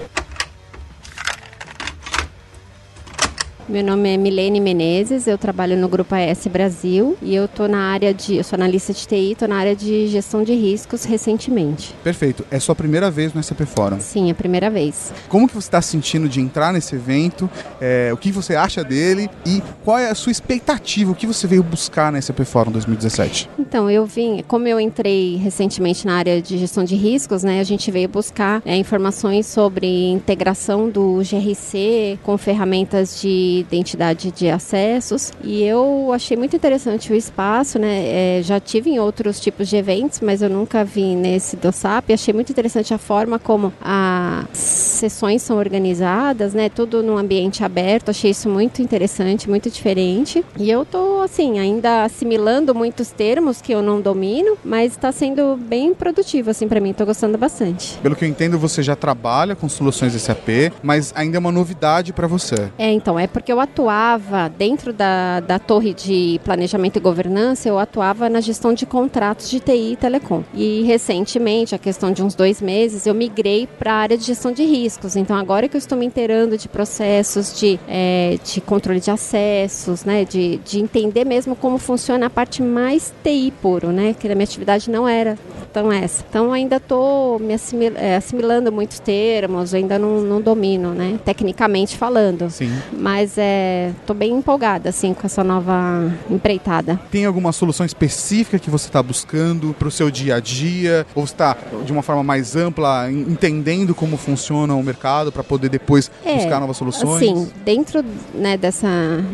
Meu nome é Milene Menezes, eu trabalho no Grupo AS Brasil e eu tô na área de, eu sou analista de TI, estou na área de gestão de riscos recentemente. Perfeito. É sua primeira vez no SAP Forum? Sim, é a primeira vez. Como que você está sentindo de entrar nesse evento? É, o que você acha dele e qual é a sua expectativa? O que você veio buscar na SAP Forum 2017? Então, eu vim, como eu entrei recentemente na área de gestão de riscos, né, a gente veio buscar é, informações sobre integração do GRC com ferramentas de identidade de acessos e eu achei muito interessante o espaço, né? É, já tive em outros tipos de eventos, mas eu nunca vi nesse do SAP. Achei muito interessante a forma como as sessões são organizadas, né? Tudo num ambiente aberto. Achei isso muito interessante, muito diferente. E eu tô assim ainda assimilando muitos termos que eu não domino, mas está sendo bem produtivo assim para mim. Tô gostando bastante. Pelo que eu entendo, você já trabalha com soluções SAP, mas ainda é uma novidade para você. É, então é porque porque eu atuava dentro da, da torre de planejamento e governança, eu atuava na gestão de contratos de TI e telecom. E recentemente, a questão de uns dois meses, eu migrei para a área de gestão de riscos. Então agora que eu estou me inteirando de processos de, é, de controle de acessos, né, de, de entender mesmo como funciona a parte mais TI puro, né, que a minha atividade não era tão essa. Então ainda estou me é, assimilando muitos termos, ainda não, não domino, né, tecnicamente falando. Sim. Mas estou é, bem empolgada assim com essa nova empreitada. Tem alguma solução específica que você está buscando para o seu dia a dia? Ou está de uma forma mais ampla entendendo como funciona o mercado para poder depois é, buscar novas soluções? Sim, dentro né, dessa,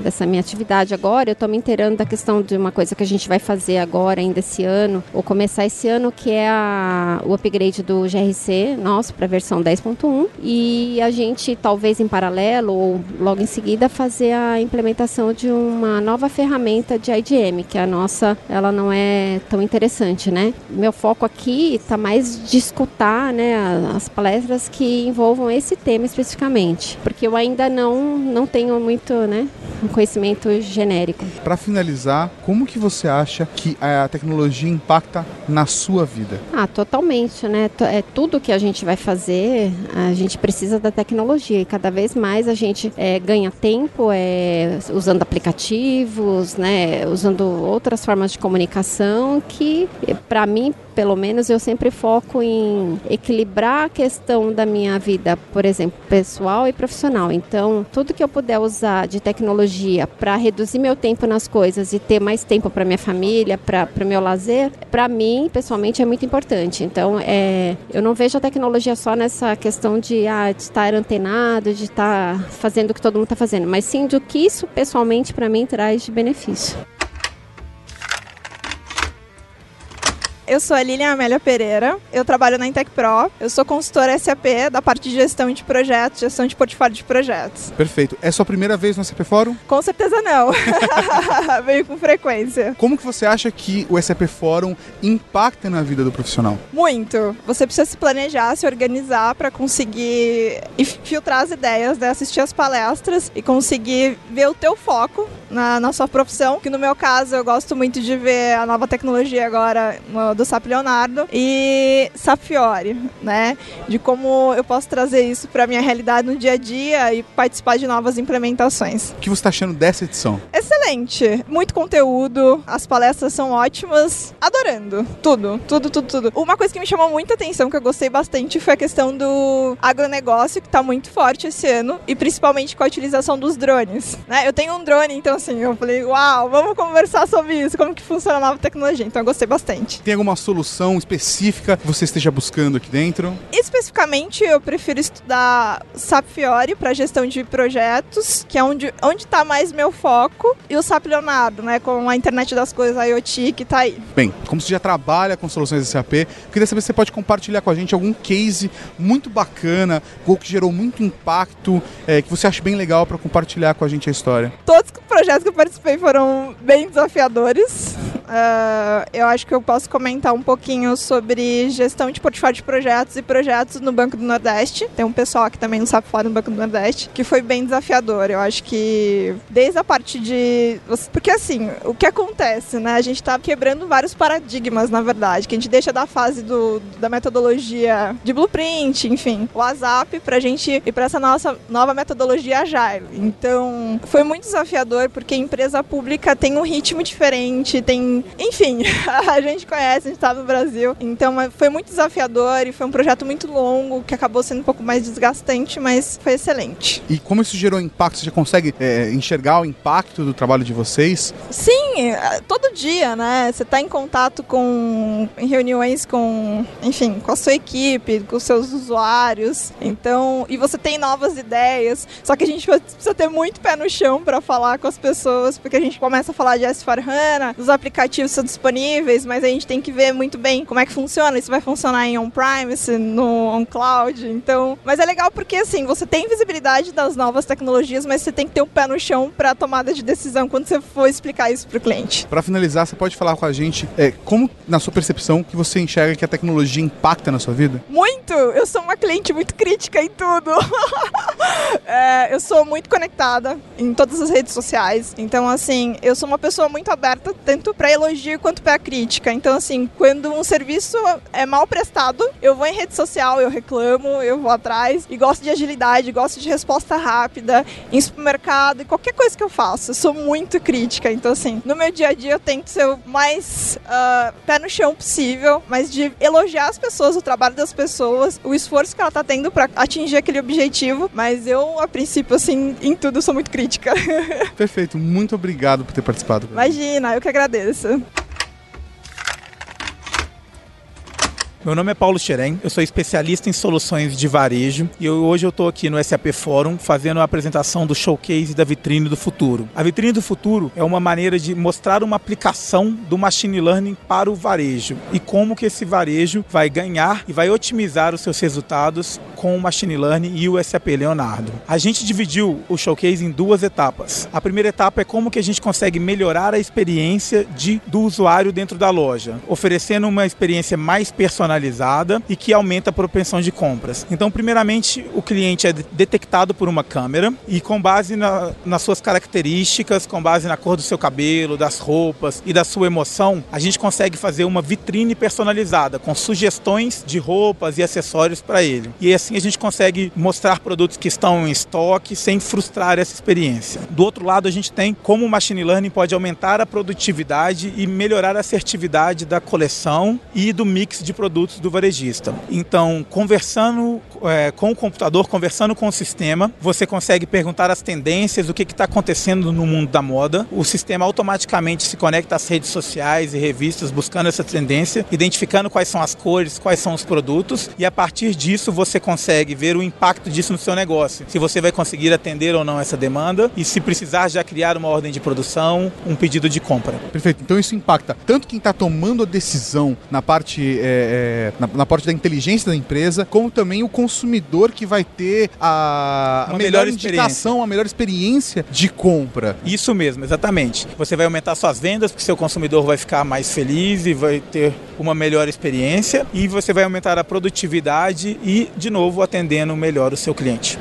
dessa minha atividade agora, eu estou me inteirando da questão de uma coisa que a gente vai fazer agora ainda esse ano, ou começar esse ano, que é a, o upgrade do GRC nosso para a versão 10.1 e a gente talvez em paralelo ou logo em seguida fazer a implementação de uma nova ferramenta de IDM, que a nossa ela não é tão interessante, né? Meu foco aqui está mais de escutar, né, as palestras que envolvam esse tema especificamente, porque eu ainda não não tenho muito, né, um conhecimento genérico. Para finalizar, como que você acha que a tecnologia impacta na sua vida? Ah, totalmente, né? É tudo que a gente vai fazer, a gente precisa da tecnologia e cada vez mais a gente é, ganha tempo tempo é, usando aplicativos, né, usando outras formas de comunicação que, para mim, pelo menos, eu sempre foco em equilibrar a questão da minha vida, por exemplo, pessoal e profissional. Então, tudo que eu puder usar de tecnologia para reduzir meu tempo nas coisas e ter mais tempo para minha família, para o meu lazer, para mim, pessoalmente, é muito importante. Então, é, eu não vejo a tecnologia só nessa questão de, ah, de estar antenado, de estar fazendo o que todo mundo está fazendo, mas sim do que isso, pessoalmente, para mim, traz de benefício. Eu sou a Lilian Amélia Pereira, eu trabalho na Intec Pro, eu sou consultora SAP da parte de gestão de projetos, gestão de portfólio de projetos. Perfeito. É sua primeira vez no SAP Fórum? Com certeza não. Venho com frequência. Como que você acha que o SAP Fórum impacta na vida do profissional? Muito. Você precisa se planejar, se organizar para conseguir filtrar as ideias, né? assistir as palestras e conseguir ver o teu foco na, na sua profissão, que no meu caso eu gosto muito de ver a nova tecnologia agora no, do SAP Leonardo e SAP Fiori, né? De como eu posso trazer isso para minha realidade no dia a dia e participar de novas implementações. O que você está achando dessa edição? Excelente, muito conteúdo, as palestras são ótimas, adorando, tudo, tudo, tudo, tudo. Uma coisa que me chamou muita atenção, que eu gostei bastante, foi a questão do agronegócio, que está muito forte esse ano, e principalmente com a utilização dos drones. Né? Eu tenho um drone, então assim, eu falei, uau, vamos conversar sobre isso, como que funciona a nova tecnologia. Então eu gostei bastante. Tem alguma solução específica que você esteja buscando aqui dentro? Especificamente, eu prefiro estudar SAP Fiori para gestão de projetos, que é onde onde está mais meu foco, e o SAP Leonardo, né, com a internet das coisas, a IoT, que está aí. Bem, como você já trabalha com soluções SAP, eu queria saber se você pode compartilhar com a gente algum case muito bacana, ou que gerou muito impacto, é, que você acha bem legal para compartilhar com a gente a história. Todos os projetos que eu participei foram bem desafiadores. Uh, eu acho que eu posso comentar um pouquinho sobre gestão de portfólio de projetos e projetos no Banco do Nordeste. Tem um pessoal aqui também no SAP Fora no Banco do Nordeste, que foi bem desafiador. Eu acho que desde a parte de. Porque assim, o que acontece, né? A gente tá quebrando vários paradigmas, na verdade, que a gente deixa da fase do, da metodologia de blueprint, enfim, WhatsApp, pra gente ir pra essa nossa nova metodologia agile. Então, foi muito desafiador porque a empresa pública tem um ritmo diferente, tem enfim, a gente conhece, a gente está no Brasil. Então foi muito desafiador e foi um projeto muito longo que acabou sendo um pouco mais desgastante, mas foi excelente. E como isso gerou impacto? Você já consegue é, enxergar o impacto do trabalho de vocês? Sim, é, todo dia, né? Você está em contato com, em reuniões com, enfim, com a sua equipe, com os seus usuários. Então, e você tem novas ideias. Só que a gente precisa ter muito pé no chão para falar com as pessoas, porque a gente começa a falar de S4HANA, dos aplicativos são disponíveis, mas a gente tem que ver muito bem como é que funciona. Isso vai funcionar em on-premise, no on-cloud. Então, mas é legal porque assim, você tem visibilidade das novas tecnologias, mas você tem que ter o um pé no chão para tomada de decisão quando você for explicar isso para o cliente. Para finalizar, você pode falar com a gente é, como, na sua percepção, que você enxerga que a tecnologia impacta na sua vida? Muito! Eu sou uma cliente muito crítica em tudo. é, eu sou muito conectada em todas as redes sociais. Então, assim, eu sou uma pessoa muito aberta, tanto para elogio quanto para crítica. Então, assim, quando um serviço é mal prestado, eu vou em rede social, eu reclamo, eu vou atrás e gosto de agilidade, gosto de resposta rápida em supermercado e qualquer coisa que eu faço. Eu sou muito crítica. Então, assim, no meu dia a dia eu tento ser o mais uh, pé no chão possível, mas de elogiar as pessoas, o trabalho das pessoas, o esforço que ela tá tendo para atingir aquele objetivo. Mas eu, a princípio, assim, em tudo sou muito crítica. Perfeito, muito obrigado por ter participado. Imagina, eu que agradeço. Meu nome é Paulo Xerém, eu sou especialista em soluções de varejo e eu, hoje eu estou aqui no SAP Fórum fazendo a apresentação do showcase da vitrine do futuro. A vitrine do futuro é uma maneira de mostrar uma aplicação do machine learning para o varejo e como que esse varejo vai ganhar e vai otimizar os seus resultados com o machine learning e o SAP Leonardo. A gente dividiu o showcase em duas etapas. A primeira etapa é como que a gente consegue melhorar a experiência de, do usuário dentro da loja, oferecendo uma experiência mais personalizada personalizada e que aumenta a propensão de compras. Então, primeiramente, o cliente é detectado por uma câmera e com base na, nas suas características, com base na cor do seu cabelo, das roupas e da sua emoção, a gente consegue fazer uma vitrine personalizada com sugestões de roupas e acessórios para ele. E assim a gente consegue mostrar produtos que estão em estoque sem frustrar essa experiência. Do outro lado, a gente tem como o machine learning pode aumentar a produtividade e melhorar a assertividade da coleção e do mix de produtos produtos do varejista. Então, conversando é, com o computador, conversando com o sistema, você consegue perguntar as tendências, o que está acontecendo no mundo da moda. O sistema automaticamente se conecta às redes sociais e revistas buscando essa tendência, identificando quais são as cores, quais são os produtos, e a partir disso você consegue ver o impacto disso no seu negócio. Se você vai conseguir atender ou não essa demanda e se precisar já criar uma ordem de produção, um pedido de compra. Perfeito. Então isso impacta tanto quem está tomando a decisão na parte é, é, na, na, parte da inteligência da empresa, como também o consumidor que vai ter a, a melhor, melhor indicação, a melhor experiência de compra. Isso mesmo, exatamente. Você vai aumentar suas vendas, porque seu consumidor vai ficar mais feliz e vai ter uma melhor experiência, e você vai aumentar a produtividade e, de novo, atendendo melhor o seu cliente.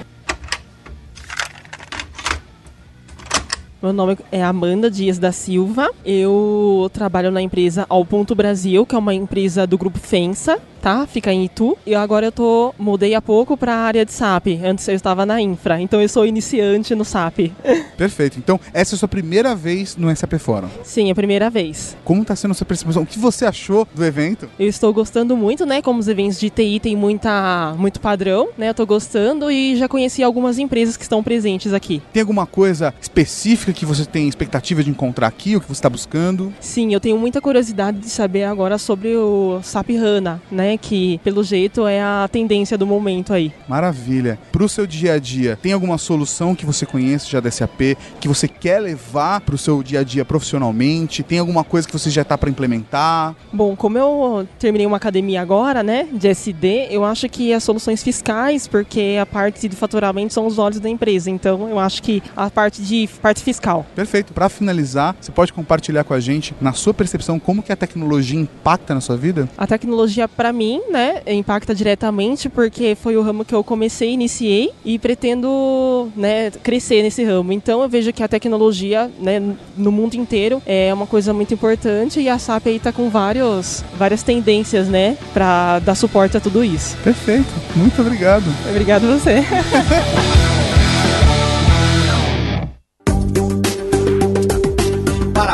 Meu nome é Amanda Dias da Silva. Eu trabalho na empresa Ao Ponto Brasil, que é uma empresa do grupo FENSA, tá? Fica em Itu. E agora eu tô mudei há pouco para a área de SAP. Antes eu estava na infra, então eu sou iniciante no SAP. Perfeito. Então, essa é a sua primeira vez no SAP Fórum. Sim, é a primeira vez. Como está sendo a sua percepção? O que você achou do evento? Eu estou gostando muito, né? Como os eventos de TI tem muita muito padrão, né? Eu tô gostando e já conheci algumas empresas que estão presentes aqui. Tem alguma coisa específica que você tem expectativa de encontrar aqui, o que você está buscando? Sim, eu tenho muita curiosidade de saber agora sobre o SAP HANA, né? Que pelo jeito é a tendência do momento aí. Maravilha. Para o seu dia a dia, tem alguma solução que você conhece já da SAP que você quer levar para o seu dia a dia profissionalmente? Tem alguma coisa que você já está para implementar? Bom, como eu terminei uma academia agora, né, de SD, eu acho que as soluções fiscais, porque a parte de faturamento são os olhos da empresa. Então, eu acho que a parte de parte fiscal. Perfeito. Para finalizar, você pode compartilhar com a gente, na sua percepção, como que a tecnologia impacta na sua vida? A tecnologia, para mim, né, impacta diretamente porque foi o ramo que eu comecei, iniciei e pretendo, né, crescer nesse ramo. Então, eu vejo que a tecnologia, né, no mundo inteiro é uma coisa muito importante e a SAP aí tá com vários, várias tendências, né, para dar suporte a tudo isso. Perfeito. Muito obrigado. Obrigado a você.